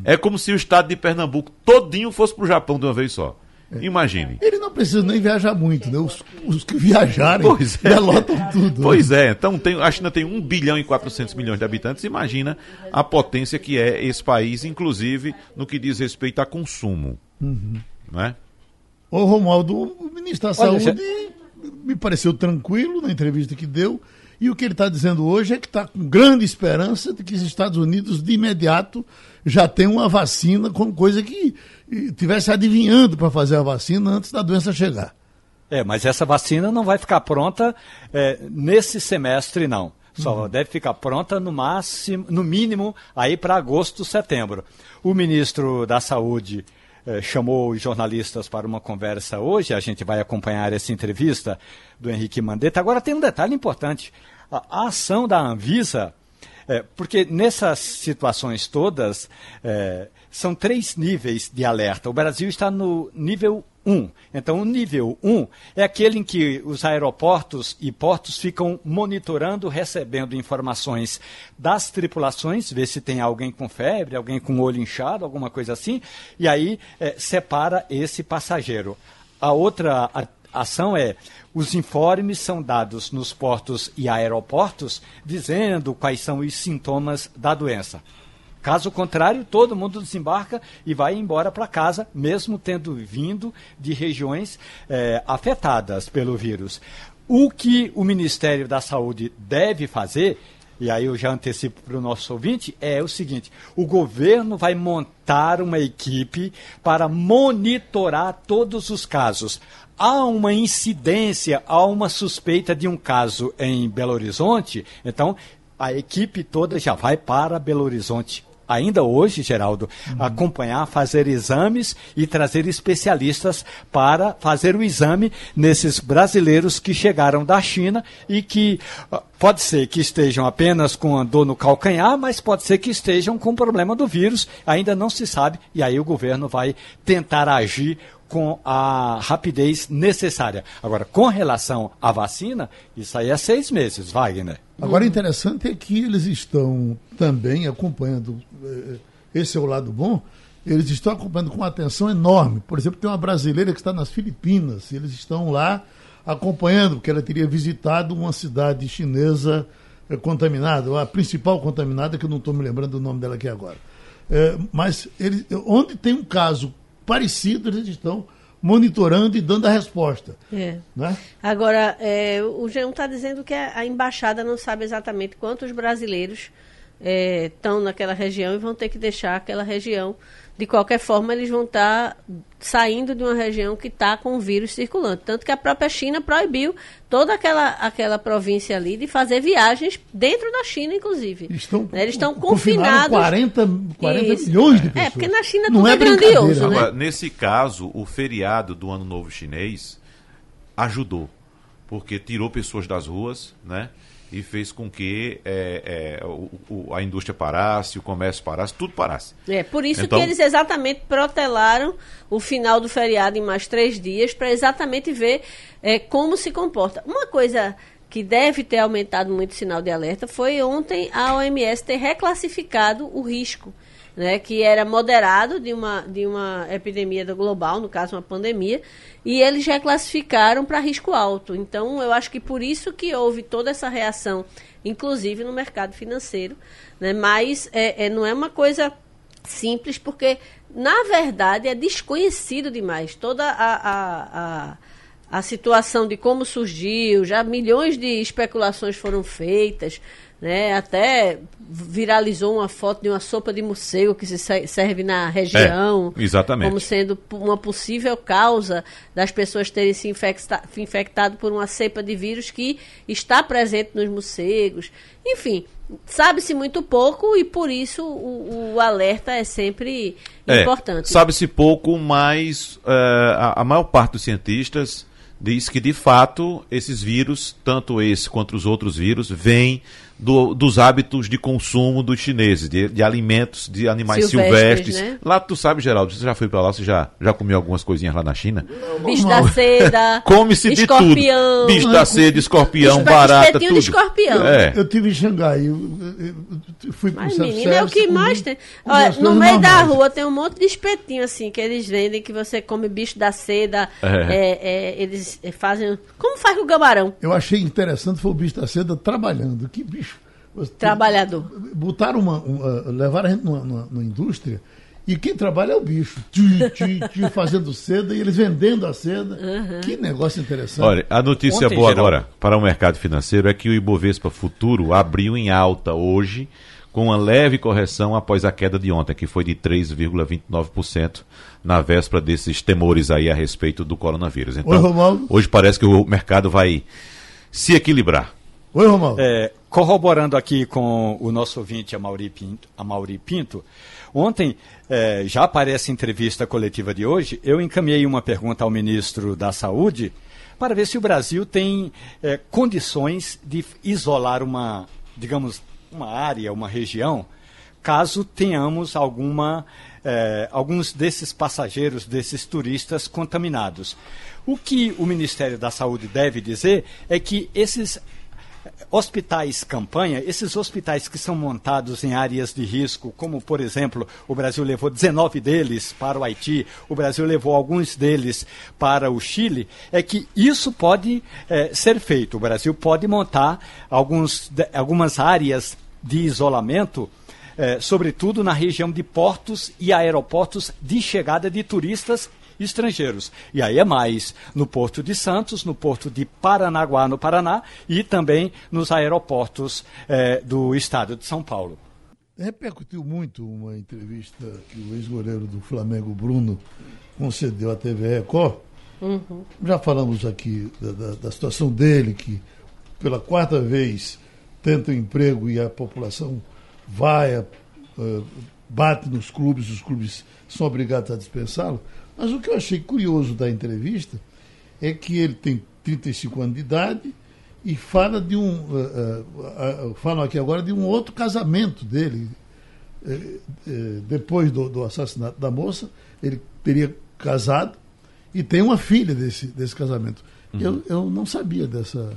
É como se o estado de Pernambuco todinho fosse para o Japão de uma vez só. Imagine. Ele não precisa nem viajar muito, né? Os, os que viajarem pois é. lotam tudo. Pois né? é, então tem, a China tem 1 bilhão e 400 milhões de habitantes. Imagina a potência que é esse país, inclusive no que diz respeito a consumo. Uhum. Não é? Ô Romualdo, o ministro da Olha, Saúde já... me pareceu tranquilo na entrevista que deu. E o que ele está dizendo hoje é que está com grande esperança de que os Estados Unidos, de imediato, já tem uma vacina, com coisa que tivesse adivinhando para fazer a vacina antes da doença chegar. É, mas essa vacina não vai ficar pronta é, nesse semestre, não. Só uhum. deve ficar pronta no máximo, no mínimo, aí para agosto, setembro. O ministro da Saúde chamou os jornalistas para uma conversa hoje. A gente vai acompanhar essa entrevista do Henrique Mandetta. Agora tem um detalhe importante: a, a ação da Anvisa. É, porque nessas situações todas, é, são três níveis de alerta. O Brasil está no nível 1. Então, o nível 1 é aquele em que os aeroportos e portos ficam monitorando, recebendo informações das tripulações, ver se tem alguém com febre, alguém com olho inchado, alguma coisa assim, e aí é, separa esse passageiro. A outra ação é os informes são dados nos portos e aeroportos dizendo quais são os sintomas da doença. Caso contrário, todo mundo desembarca e vai embora para casa, mesmo tendo vindo de regiões é, afetadas pelo vírus. O que o Ministério da Saúde deve fazer e aí eu já antecipo para o nosso ouvinte, é o seguinte: o governo vai montar uma equipe para monitorar todos os casos há uma incidência, há uma suspeita de um caso em Belo Horizonte, então a equipe toda já vai para Belo Horizonte. Ainda hoje, Geraldo, uhum. acompanhar, fazer exames e trazer especialistas para fazer o exame nesses brasileiros que chegaram da China e que ah, pode ser que estejam apenas com a dor no calcanhar, mas pode ser que estejam com problema do vírus, ainda não se sabe, e aí o governo vai tentar agir com a rapidez necessária. Agora, com relação à vacina, isso aí é seis meses, Wagner. Agora, interessante é que eles estão também acompanhando, eh, esse é o lado bom, eles estão acompanhando com atenção enorme. Por exemplo, tem uma brasileira que está nas Filipinas, eles estão lá acompanhando, porque ela teria visitado uma cidade chinesa eh, contaminada, a principal contaminada, que eu não estou me lembrando do nome dela aqui agora. É, mas ele, onde tem um caso parecido, eles estão monitorando e dando a resposta. É. Né? Agora, é, o Jean está dizendo que a, embaixada não sabe exatamente quantos brasileiros estão é, naquela região e vão ter que deixar aquela região de qualquer forma, eles vão estar tá saindo de uma região que está com o vírus circulando. Tanto que a própria China proibiu toda aquela, aquela província ali de fazer viagens dentro da China, inclusive. Estão, né? Eles estão confinados. 40, 40 milhões de pessoas. É, porque na China Não tudo é, é grandioso. Né? nesse caso, o feriado do Ano Novo Chinês ajudou. Porque tirou pessoas das ruas, né? E fez com que é, é, o, o, a indústria parasse, o comércio parasse, tudo parasse. É, por isso então, que eles exatamente protelaram o final do feriado em mais três dias, para exatamente ver é, como se comporta. Uma coisa que deve ter aumentado muito o sinal de alerta foi ontem a OMS ter reclassificado o risco né, que era moderado de uma, de uma epidemia global, no caso uma pandemia, e eles reclassificaram para risco alto. Então, eu acho que por isso que houve toda essa reação, inclusive no mercado financeiro, né, mas é, é, não é uma coisa simples, porque, na verdade, é desconhecido demais toda a, a, a a situação de como surgiu, já milhões de especulações foram feitas, né? Até viralizou uma foto de uma sopa de morcego que se serve na região, é, exatamente. como sendo uma possível causa das pessoas terem se infecta infectado por uma cepa de vírus que está presente nos morcegos. Enfim, sabe-se muito pouco e por isso o, o alerta é sempre é, importante. Sabe-se pouco, mas uh, a, a maior parte dos cientistas diz que de fato esses vírus, tanto esse quanto os outros vírus, vêm do, dos hábitos de consumo dos chineses, de, de alimentos de animais silvestres. silvestres. Né? Lá tu sabe, Geraldo, você já foi para lá, você já, já comeu algumas coisinhas lá na China? Bicho da seda. Come-se de tudo. Bicho da seda, escorpião, Bicho, barata, tudo. De escorpião. É. Eu tive em Xangai, eu, eu fui para o menina, é o que mais tem. Olha, no meio da rua tem um monte de espetinho assim que eles vendem que você come bicho da seda. É. É, é eles fazem. Como faz com o camarão? Eu achei interessante foi o bicho da seda trabalhando. Que bicho Trabalhador. Botaram uma, uma, levaram a gente numa, numa, numa indústria e quem trabalha é o bicho. fazendo seda e eles vendendo a seda. Uhum. Que negócio interessante. Olha, a notícia Ontem, boa geral... agora para o mercado financeiro é que o Ibovespa Futuro abriu em alta hoje, com uma leve correção após a queda de ontem, que foi de 3,29% na véspera desses temores aí a respeito do coronavírus. Então, Oi, hoje parece que o mercado vai se equilibrar. Oi, Romualdo. É, corroborando aqui com o nosso ouvinte, a Pinto, Pinto ontem, eh, já aparece entrevista coletiva de hoje, eu encaminhei uma pergunta ao ministro da Saúde para ver se o Brasil tem eh, condições de isolar uma, digamos, uma área, uma região, caso tenhamos alguma, eh, alguns desses passageiros, desses turistas contaminados. O que o Ministério da Saúde deve dizer é que esses hospitais campanha, esses hospitais que são montados em áreas de risco, como por exemplo, o Brasil levou 19 deles para o Haiti, o Brasil levou alguns deles para o Chile, é que isso pode é, ser feito. O Brasil pode montar alguns, algumas áreas de isolamento. É, sobretudo na região de portos e aeroportos de chegada de turistas estrangeiros. E aí é mais no Porto de Santos, no Porto de Paranaguá, no Paraná, e também nos aeroportos eh, do estado de São Paulo. Repercutiu muito uma entrevista que o ex-goleiro do Flamengo, Bruno, concedeu à TV Record. Uhum. Já falamos aqui da, da, da, situação dele, que pela quarta vez tenta um emprego e a população vai, uh, bate nos clubes, os clubes são obrigados a dispensá-lo. Mas o que eu achei curioso da entrevista é que ele tem 35 anos de idade e fala de um. Uh, uh, uh, falam aqui agora de um outro casamento dele. Eh, eh, depois do, do, assassinato da moça, ele teria casado e tem uma filha desse, desse casamento. Uhum. Eu, eu não sabia dessa,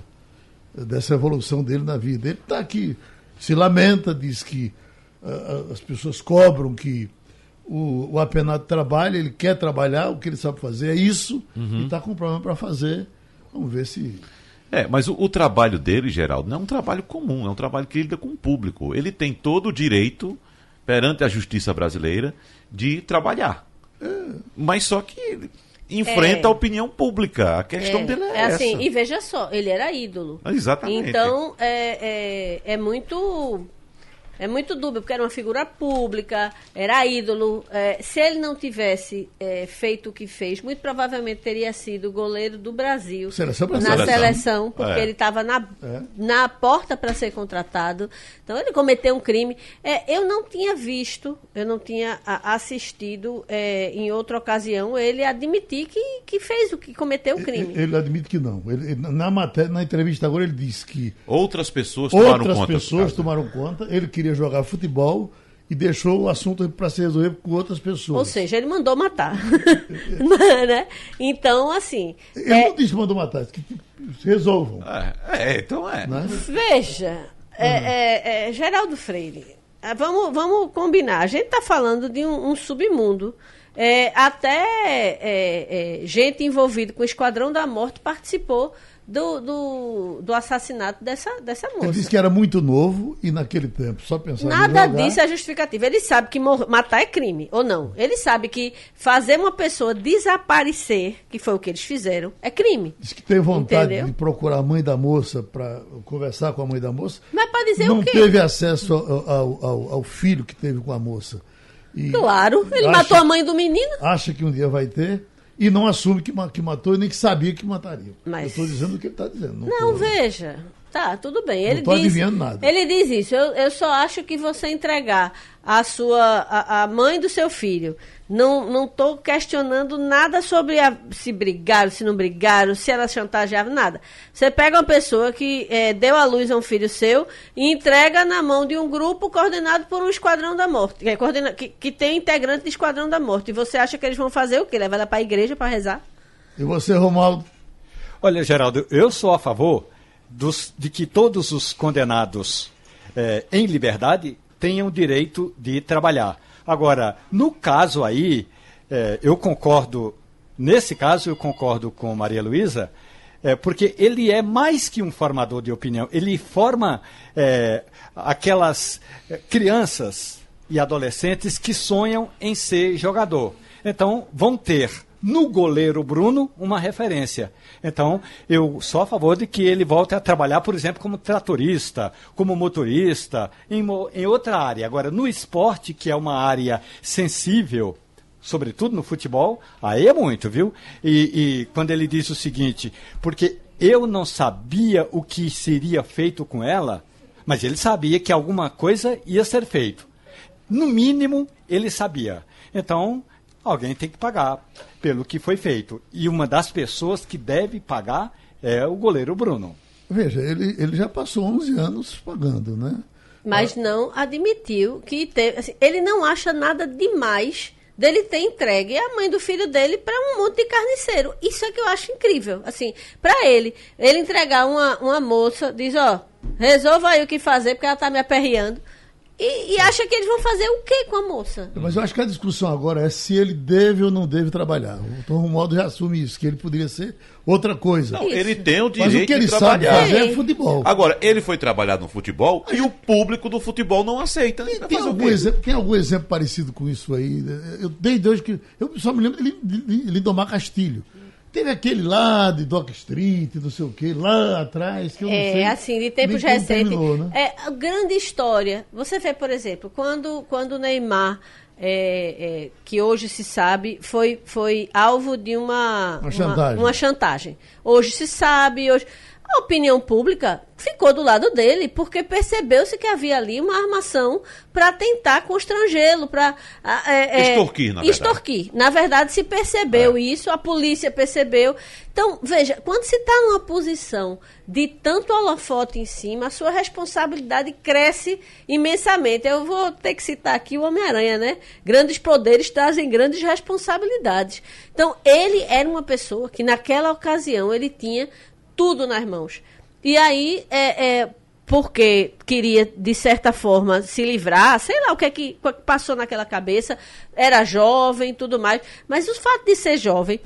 dessa evolução dele na vida. Ele está aqui, se lamenta, diz que as pessoas cobram que o, o apenado trabalha, ele quer trabalhar, o que ele sabe fazer é isso, uhum. e está com problema para fazer. Vamos ver se. É, mas o, o, trabalho dele, Geraldo, não é um trabalho comum, é um trabalho que lida com o público. Ele tem todo o direito, perante a justiça brasileira, de trabalhar. É. Mas só que enfrenta é. a opinião pública. A questão é. dele é, é assim, essa. E veja só, ele era ídolo. Exatamente. Então, é, é, é muito é muito dúbio, porque era uma figura pública, era ídolo. É, se ele não tivesse é, feito o que fez, muito provavelmente teria sido goleiro do Brasil seleção na seleção, seleção porque é. ele estava na, é. na porta para ser contratado. Então ele cometeu um crime. É, eu não tinha visto, eu não tinha assistido é, em outra ocasião ele admitir que, que fez o que cometeu o crime. Ele, ele admite que não. Ele, na, matéria, na entrevista agora ele disse que outras pessoas tomaram outras conta. Outras pessoas tomaram conta. Ele queria queria jogar futebol e deixou o assunto para se resolver com outras pessoas. Ou seja, ele mandou matar. né? Então, assim. Ele é... não disse que mandou matar, que se resolvam. É, é então é. Né? Veja, uhum. é, é, Geraldo Freire, é, vamos, vamos combinar. A gente está falando de um, um submundo. É, até é, gente envolvida com o Esquadrão da Morte participou do, do, do, assassinato dessa, dessa moça. Ele disse que era muito novo e naquele tempo só pensava Nada disso é justificativa. Ele sabe que matar é crime, ou não. Ele sabe que fazer uma pessoa desaparecer, que foi o que eles fizeram, é crime. Diz que tem vontade Entendeu? de procurar a mãe da moça para conversar com a mãe da moça. Mas para dizer não o quê? Não teve acesso ao, ao, ao, ao, filho que teve com a moça. E claro, ele acha, matou a mãe do menino. Acha que um dia vai ter e não assume que, que matou e nem que sabia que mataria. Mas... Eu estou dizendo o que ele está dizendo. Não, não tô... veja. Tá, tudo bem. Ele não diz, nada. Ele diz isso. Eu, eu só acho que você entregar a sua a, a mãe do seu filho. Não não estou questionando nada sobre a, se brigaram, se não brigaram, se ela chantageava, nada. Você pega uma pessoa que é, deu à luz a um filho seu e entrega na mão de um grupo coordenado por um esquadrão da morte, que, é coordena, que, que tem integrante de esquadrão da morte. E você acha que eles vão fazer o quê? Levar ela para a igreja para rezar? E você, Romualdo? Olha, Geraldo, eu sou a favor dos, de que todos os condenados é, em liberdade tenham direito de trabalhar. Agora, no caso aí, é, eu concordo, nesse caso eu concordo com Maria Luísa, é, porque ele é mais que um formador de opinião, ele forma é, aquelas é, crianças e adolescentes que sonham em ser jogador. Então, vão ter no goleiro Bruno uma referência. Então, eu sou a favor de que ele volte a trabalhar, por exemplo, como tratorista, como motorista, em, em outra área. Agora, no esporte, que é uma área sensível, sobretudo no futebol, aí é muito, viu? E, e quando ele diz o seguinte, porque eu não sabia o que seria feito com ela, Mas ele sabia que alguma coisa ia ser feito. No mínimo, ele sabia. Então, alguém tem que pagar pelo que foi feito. E uma das pessoas que deve pagar é o goleiro Bruno. Veja, ele, ele já passou 11 anos pagando, né? Mas não admitiu que teve. Assim, ele não acha nada demais dele ter entregue a mãe do filho dele para um monte de carniceiro. Isso é que eu acho incrível. Assim, para ele, ele entregar uma, uma moça, diz, ó, resolva aí o que fazer, porque ela tá me aperreando. E, e, acha que eles vão fazer o quê com a moça? Mas eu acho que a discussão agora é se ele deve ou não deve trabalhar. O Tom Romualdo já assume isso, que ele poderia ser outra coisa. Não, ele tem o Mas o direito que ele de sabe trabalhar. fazer é futebol. Agora, ele foi trabalhar no futebol e o público do futebol não aceita. Tem, tem algum exemplo, tem algum exemplo parecido com isso aí? Eu, desde hoje que. Eu só me lembro de Lindomar Castilho. Teve aquele lá de Dock Street, não sei o quê, lá atrás, que eu não sei. É, assim, de tempos recentes. né? É, a grande história. Você vê, por exemplo, quando, quando o Neymar, é, é, que hoje se sabe, foi, foi alvo de uma, Uma chantagem. uma chantagem. Hoje se sabe, hoje. A opinião pública ficou do lado dele, porque percebeu-se que havia ali uma armação para tentar constrangê-lo, para Extorquir, na verdade. extorquir. Na verdade, se percebeu isso, a polícia percebeu. Então, veja, quando se está numa posição de tanto holofote em cima, a sua responsabilidade cresce imensamente. Eu vou ter que citar aqui o Homem-Aranha, né? Grandes poderes trazem grandes responsabilidades. Então, ele era uma pessoa que, naquela ocasião, ele tinha tudo nas mãos. E aí, é, é, porque queria, de certa forma, se livrar, sei lá o que é que passou naquela cabeça, era jovem tudo mais, mas o fato de ser jovem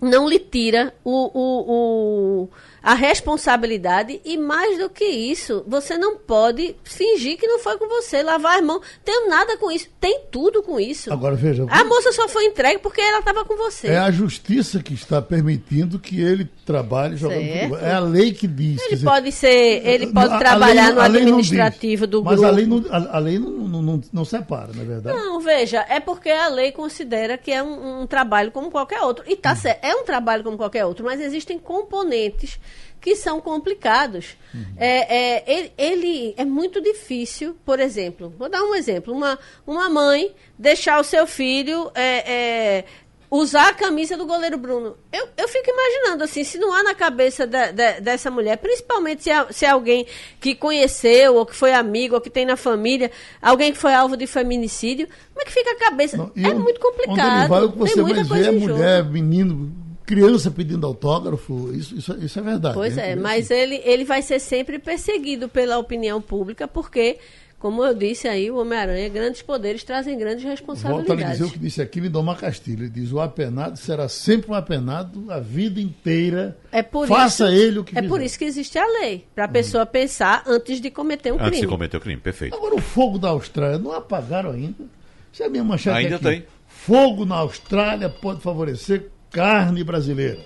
não lhe tira o, o, o- a responsabilidade e mais do que isso, você não pode fingir que não foi com você, lavar as mãos, tem nada com isso, tem tudo com isso. Agora, veja. A moça só foi entregue porque ela estava com você. É a justiça que está permitindo que ele trabalhe jogando futebol. É a lei que diz. Ele dizer, pode ser, ele pode a trabalhar no a lei não administrativo diz. do Mas grupo. a lei, não, a, a lei não, não, não, não separa, não é verdade? Não, veja, é porque a lei considera que é um, um trabalho como qualquer outro. E tá certo, é um trabalho como qualquer outro, mas existem componentes que são complicados. É, é, ele, ele- é muito difícil, por exemplo, vou dar um exemplo, uma, uma mãe deixar o seu filho é, é, usar a camisa do goleiro Bruno. Eu, eu fico imaginando assim, se não há na cabeça da- da- dessa mulher, principalmente se é, se é alguém que conheceu, ou que foi amigo, ou que tem na família, alguém que foi alvo de feminicídio, como é que fica a cabeça? Não, é muito complicado. Onde ele vai, o que você coisa é jogo. mulher, menino, criança pedindo autógrafo. Isso, isso, isso é verdade. Pois né? é, mas ele, ele vai ser sempre perseguido pela opinião pública, porque, como eu disse aí, o Homem-Aranha, grandes poderes trazem grandes Volto a lhe responsabilidades. dizer o que disse aqui Lindomar Castilho. Ele diz: o apenado será sempre um apenado a vida inteira. É por Faça isso, ele o que É por isso que existe a lei, para a pessoa pensar antes de cometer um Antes de crime. cometer o crime, perfeito. Agora, o fogo da Austrália não apagaram ainda. Isso é a minha manchete Ainda aqui. tem. Fogo na Austrália pode favorecer carne brasileira.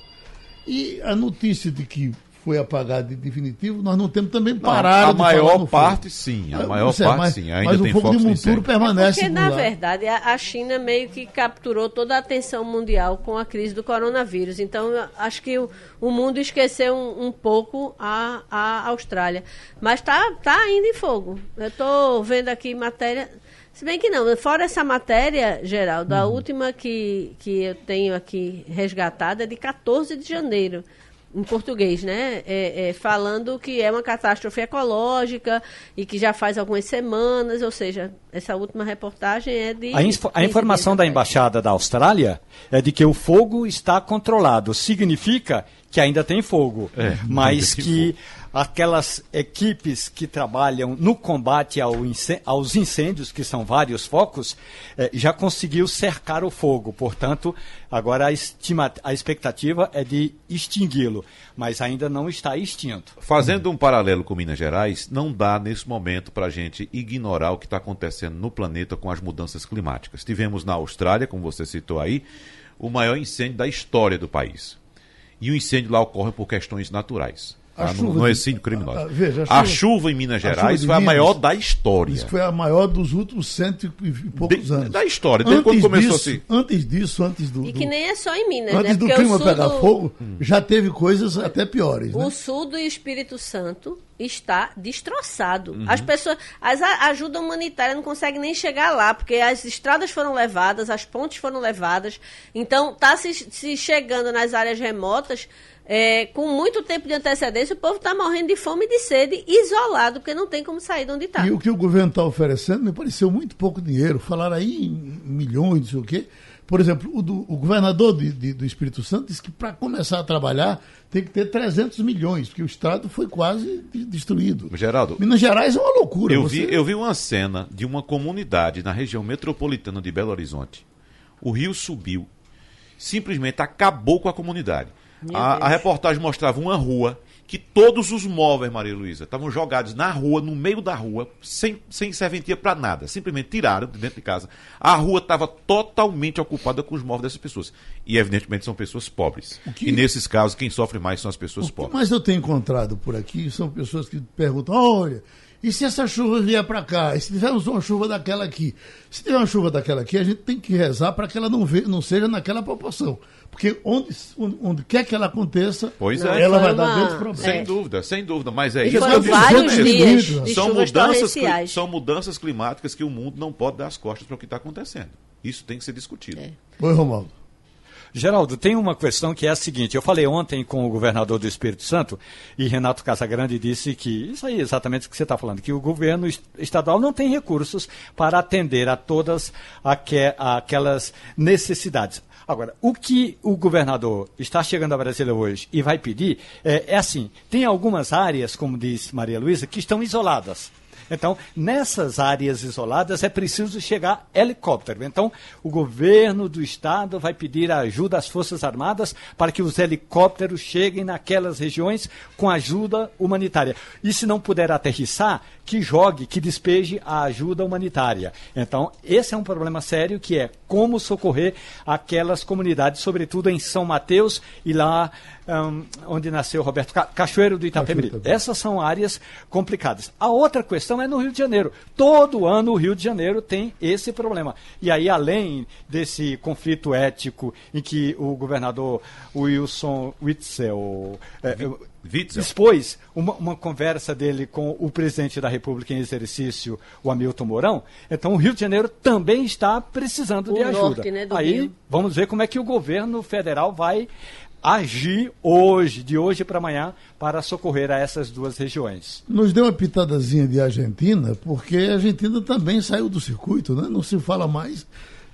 E a notícia de que foi apagado em definitivo, nós não temos também Não, parado a de falar maior parte, fogo. sim. A É, maior você, parte, mas, sim. Ainda mas tem o fogo de monturo permanece Porque, por na lá. verdade, a, China meio que capturou toda a atenção mundial com a crise do coronavírus. Então, acho que o, o mundo esqueceu um, um pouco a, a Austrália. Mas tá, tá ainda em fogo. Eu estou vendo aqui matéria. Se bem que não, fora essa matéria, Geraldo, Uhum. a última que, que eu tenho aqui resgatada é de 14 de janeiro em português, né? É, é, falando que é uma catástrofe ecológica e que já faz algumas semanas, ou seja, essa última reportagem é de. A, info- a 15 informação da. Embaixada da Austrália é de que o fogo está controlado. Significa que ainda tem fogo, É, mas tem que aquelas equipes que trabalham no combate ao aos incêndios, que são vários focos, eh, já conseguiu cercar o fogo. Portanto, agora a, estima- a expectativa é de extingui-lo, mas ainda não está extinto. Fazendo um paralelo com Minas Gerais, não dá nesse momento para a gente ignorar o que está acontecendo no planeta com as mudanças climáticas. Tivemos na Austrália, como você citou aí, o maior incêndio da história do país. E o incêndio lá ocorre por questões naturais. A tá? no, chuva criminoso. a- a- veja, a a, chuva- chuva, em Minas a chuva Gerais foi a Minas maior da história. Isso foi a maior dos últimos cento e poucos De- anos. da história, desde quando começou disso, assim. Antes disso, antes do. E que nem é só em Minas, antes né? do Porque clima o sul pegar do, fogo, já teve coisas até piores. Né? O sul do Espírito Santo está destroçado. Uhum. As pessoas, as, a ajuda humanitária não consegue nem chegar lá, porque as estradas foram levadas, as pontes foram levadas. Então, está se, se chegando nas áreas remotas é, com muito tempo de antecedência, o povo está morrendo de fome e de sede, isolado, porque não tem como sair de onde está. E o que o governo está oferecendo me pareceu muito pouco dinheiro. Falaram aí em milhões, não sei o quê. Por exemplo, o, do- o governador de- de- do Espírito Santo disse que para começar a trabalhar tem que ter 300 milhões, porque o Estado foi quase de- destruído. Geraldo, Minas Gerais é uma loucura. Eu você- vi, eu vi uma cena de uma comunidade na região metropolitana de Belo Horizonte. O rio subiu, simplesmente acabou com a comunidade. A, a reportagem mostrava uma rua que todos os móveis, Maria Luísa, estavam jogados na rua, no meio da rua, sem, sem serventia para nada. Simplesmente tiraram de dentro de casa. A rua estava totalmente ocupada com os móveis dessas pessoas. E, evidentemente, são pessoas pobres. que- E, nesses casos, quem sofre mais são as pessoas O pobres. mais eu tenho encontrado por aqui são pessoas que perguntam: olha, e se essa chuva vier para cá? E se tivermos uma chuva daquela aqui? Se tiver uma chuva daquela aqui, a gente tem que rezar para que ela não, ve- não seja naquela proporção. Porque onde, onde, onde quer que ela aconteça, Pois é. ela vai dar uma- grandes problemas. Sem É. dúvida, sem dúvida. Mas é E isso. foram que eu vários dias São de são mudanças, torrenciais. são mudanças climáticas que o mundo não pode dar as costas para o que está acontecendo. Isso tem que ser discutido. É. Oi, Romaldo. Geraldo, tem uma questão que é a seguinte: eu falei ontem com o governador do Espírito Santo e Renato Casagrande disse que isso aí é exatamente o que você está falando, que o governo est- estadual não tem recursos para atender a todas aque- aquelas necessidades. Agora, o que o governador está chegando a Brasília hoje e vai pedir é, é assim: tem algumas áreas, como diz Maria Luísa, que estão isoladas. Então, nessas áreas isoladas é preciso chegar helicóptero. Então, o governo do estado vai pedir a ajuda às Forças Armadas para que os helicópteros cheguem naquelas regiões com ajuda humanitária. E se não puder aterrissar, que jogue, que despeje a ajuda humanitária. Então, esse é um problema sério que é como socorrer aquelas comunidades, sobretudo em São Mateus e lá hum, onde nasceu Roberto Ca- Cachoeiro do Itapemirim. Essas são áreas complicadas. A outra questão é no Rio de Janeiro. Todo ano o Rio de Janeiro tem esse problema. E aí, além desse conflito ético em que o governador Wilson Witzel é, Witzel. expôs uma, uma conversa dele com o presidente da República em exercício, o Hamilton Mourão, então o Rio de Janeiro também está precisando O de ajuda. norte, né, do aí Rio. vamos ver como é que o governo federal vai agir hoje, de hoje para amanhã, para socorrer a essas duas regiões. Nos deu uma pitadazinha de Argentina, porque a Argentina também saiu do circuito, né? Não se fala mais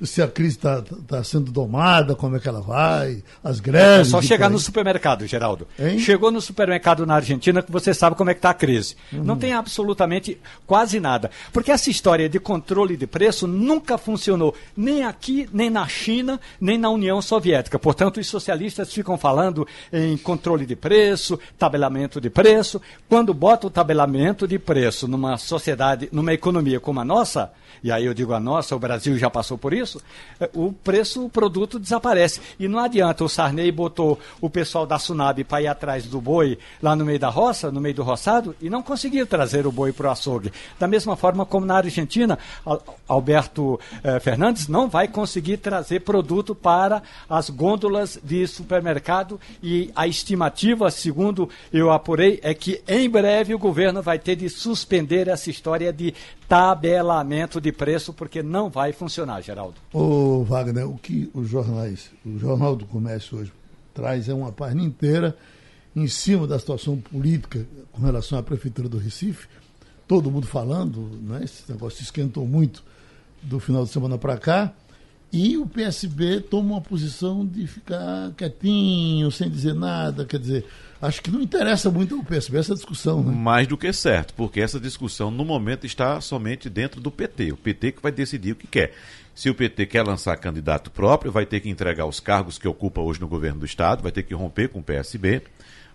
se a crise está sendo domada, como é que ela vai, as É greves. só de chegar no supermercado, Geraldo. Hein? Chegou no supermercado na Argentina que você sabe como é que está a crise. Não tem absolutamente quase nada. Porque essa história de controle de preço nunca funcionou, nem aqui, nem na China, nem na União Soviética. Portanto, os socialistas ficam falando em controle de preço, tabelamento de preço. Quando bota o tabelamento de preço numa sociedade, numa economia como a nossa, e aí eu digo a nossa, o Brasil já passou por isso, eh, o preço, o produto desaparece. E não adianta, o Sarney botou o pessoal da Sunab para ir atrás do boi lá no meio da roça, no meio do roçado, e não conseguiu trazer o boi para o açougue. Da mesma forma como na Argentina, Al- Alberto eh, Fernandes não vai conseguir trazer produto para as gôndolas de supermercado e a estimativa, segundo eu apurei, é que em breve o governo vai ter de suspender essa história de tabelamento de preço, porque não vai funcionar, Geraldo. Ô, Wagner, o que os jornais, o Jornal do Comércio hoje traz é uma página inteira em cima da situação política com relação à Prefeitura do Recife. Todo mundo falando, né? esse negócio se esquentou muito do final de semana para cá. E o PSB toma uma posição de ficar quietinho, sem dizer nada. Quer dizer, acho que não interessa muito ao PSB essa discussão, né? Mais do que certo, porque essa discussão no momento está somente dentro do PT. O PT que vai decidir o que quer. Se o PT quer lançar candidato próprio, vai ter que entregar os cargos que ocupa hoje no governo do Estado, vai ter que romper com o PSB.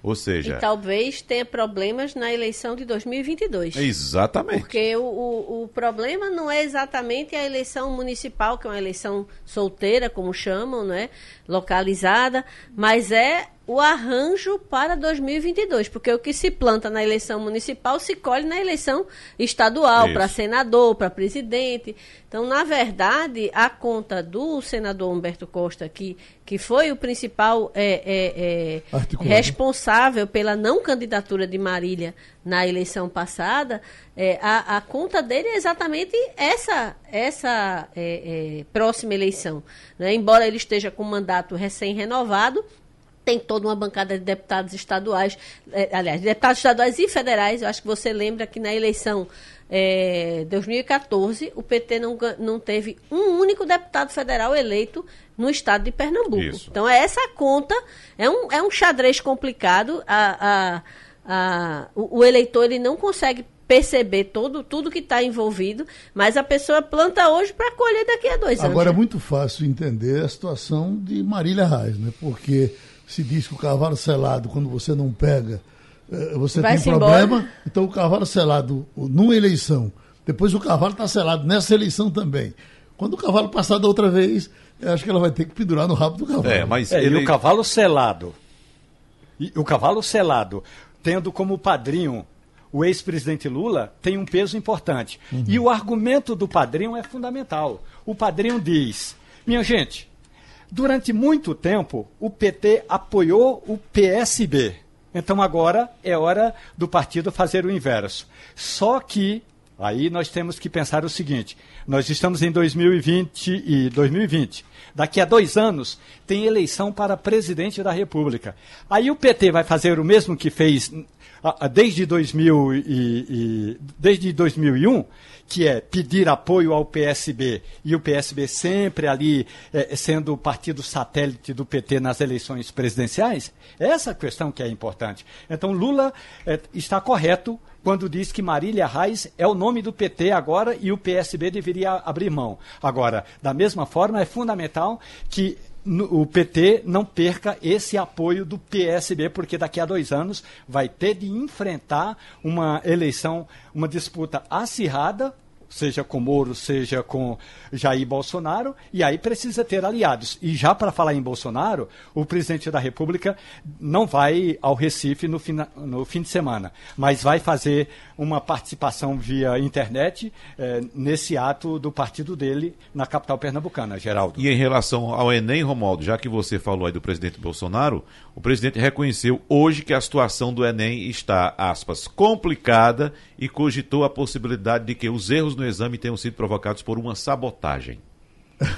Ou seja, E talvez tenha problemas na eleição de 2022. exatamente. Porque o, o, o problema não é exatamente a eleição municipal, que é uma eleição solteira, como chamam, né? localizada, mas é o arranjo para 2022, porque o que se planta na eleição municipal se colhe na eleição estadual, para senador, para presidente. Então, na verdade, a conta do senador Humberto Costa, que, que foi o principal é, é, é, responsável pela não candidatura de Marília na eleição passada, é, a, a, conta dele é exatamente essa, essa é, é, próxima eleição. Né? Embora ele esteja com mandato recém-renovado, tem toda uma bancada de deputados estaduais, é, aliás, deputados estaduais e federais. Eu acho que você lembra que na eleição é, 2014 o PT não, não teve um único deputado federal eleito no estado de Pernambuco. Isso. Então, é essa conta, é um, é um xadrez complicado. A, a, a, o, o eleitor ele não consegue perceber todo, tudo que está envolvido, mas a pessoa planta hoje para colher daqui a dois anos. Agora é muito fácil entender a situação de Marília Reis, né? porque se diz que o cavalo selado, quando você não pega, eh, você Vai tem problema. Embora. Então o cavalo selado numa eleição, depois o cavalo está selado nessa eleição também. Quando o cavalo passar da outra vez, eu acho que ela vai ter que pendurar no rabo do cavalo. É, mas é, ele... E o cavalo selado. E o cavalo selado, tendo como padrinho o ex-presidente Lula, tem um peso importante. Uhum. E o argumento do padrinho é fundamental. O padrinho diz: minha gente, Durante muito tempo, o PT apoiou o PSB. Então agora é hora do partido fazer o inverso. Só que aí nós temos que pensar o seguinte: nós estamos em 2020 e 2020. Daqui a dois anos tem eleição para presidente da República. Aí o PT vai fazer o mesmo que fez desde, 2000 e, e, desde 2001, que é pedir apoio ao PSB, e o PSB sempre ali é, sendo o partido satélite do PT nas eleições presidenciais, essa questão que é importante. Então, Lula é, está correto quando diz que Marília Reis é o nome do PT agora e o PSB deveria abrir mão. Agora, da mesma forma, é fundamental que o PT não perca esse apoio do PSB, porque daqui a dois anos vai ter de enfrentar uma eleição, uma disputa acirrada seja com Moro, seja com Jair Bolsonaro, e aí precisa ter aliados. E já para falar em Bolsonaro, o presidente da República não vai ao Recife no fim, no fim de semana, mas vai fazer uma participação via internet eh, nesse ato do partido dele na capital pernambucana, Geraldo. E em relação ao Enem, Romualdo, já que você falou aí do presidente Bolsonaro, o presidente reconheceu hoje que a situação do Enem está, aspas, complicada e cogitou a possibilidade de que os erros no exame tenham sido provocados por uma sabotagem.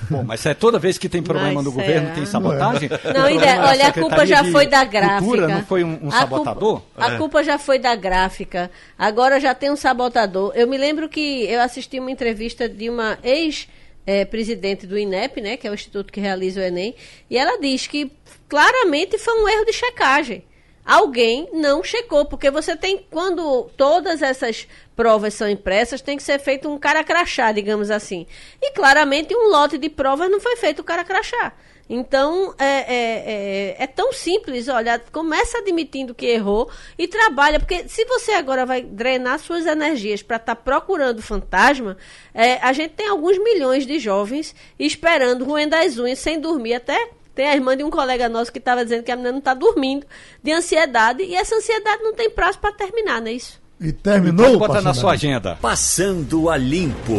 Bom, mas é toda vez que tem problema mas no será? governo tem sabotagem? Não, ideia, olha, a culpa já foi da gráfica. Cultura, não foi um, um sabotador? Culpa, a é. culpa já foi da gráfica. Agora já tem um sabotador. Eu me lembro que eu assisti uma entrevista de uma ex é, presidente do INEP, né, que é o instituto que realiza o Enem, e ela diz que claramente foi um erro de checagem alguém não checou, porque você tem, quando todas essas provas são impressas, tem que ser feito um cara crachá, digamos assim. E claramente um lote de provas não foi feito o cara crachá. Então, é, é, é, é, tão simples, olha, começa admitindo que errou e trabalha, porque se você agora vai drenar suas energias para estar tá procurando fantasma, é, a gente tem alguns milhões de jovens esperando roendo as unhas, sem dormir até tem a irmã de um colega nosso que estava dizendo que a menina não está dormindo de ansiedade e essa ansiedade não tem prazo para terminar, não é isso? E terminou? Bota na sua agenda. Passando a limpo.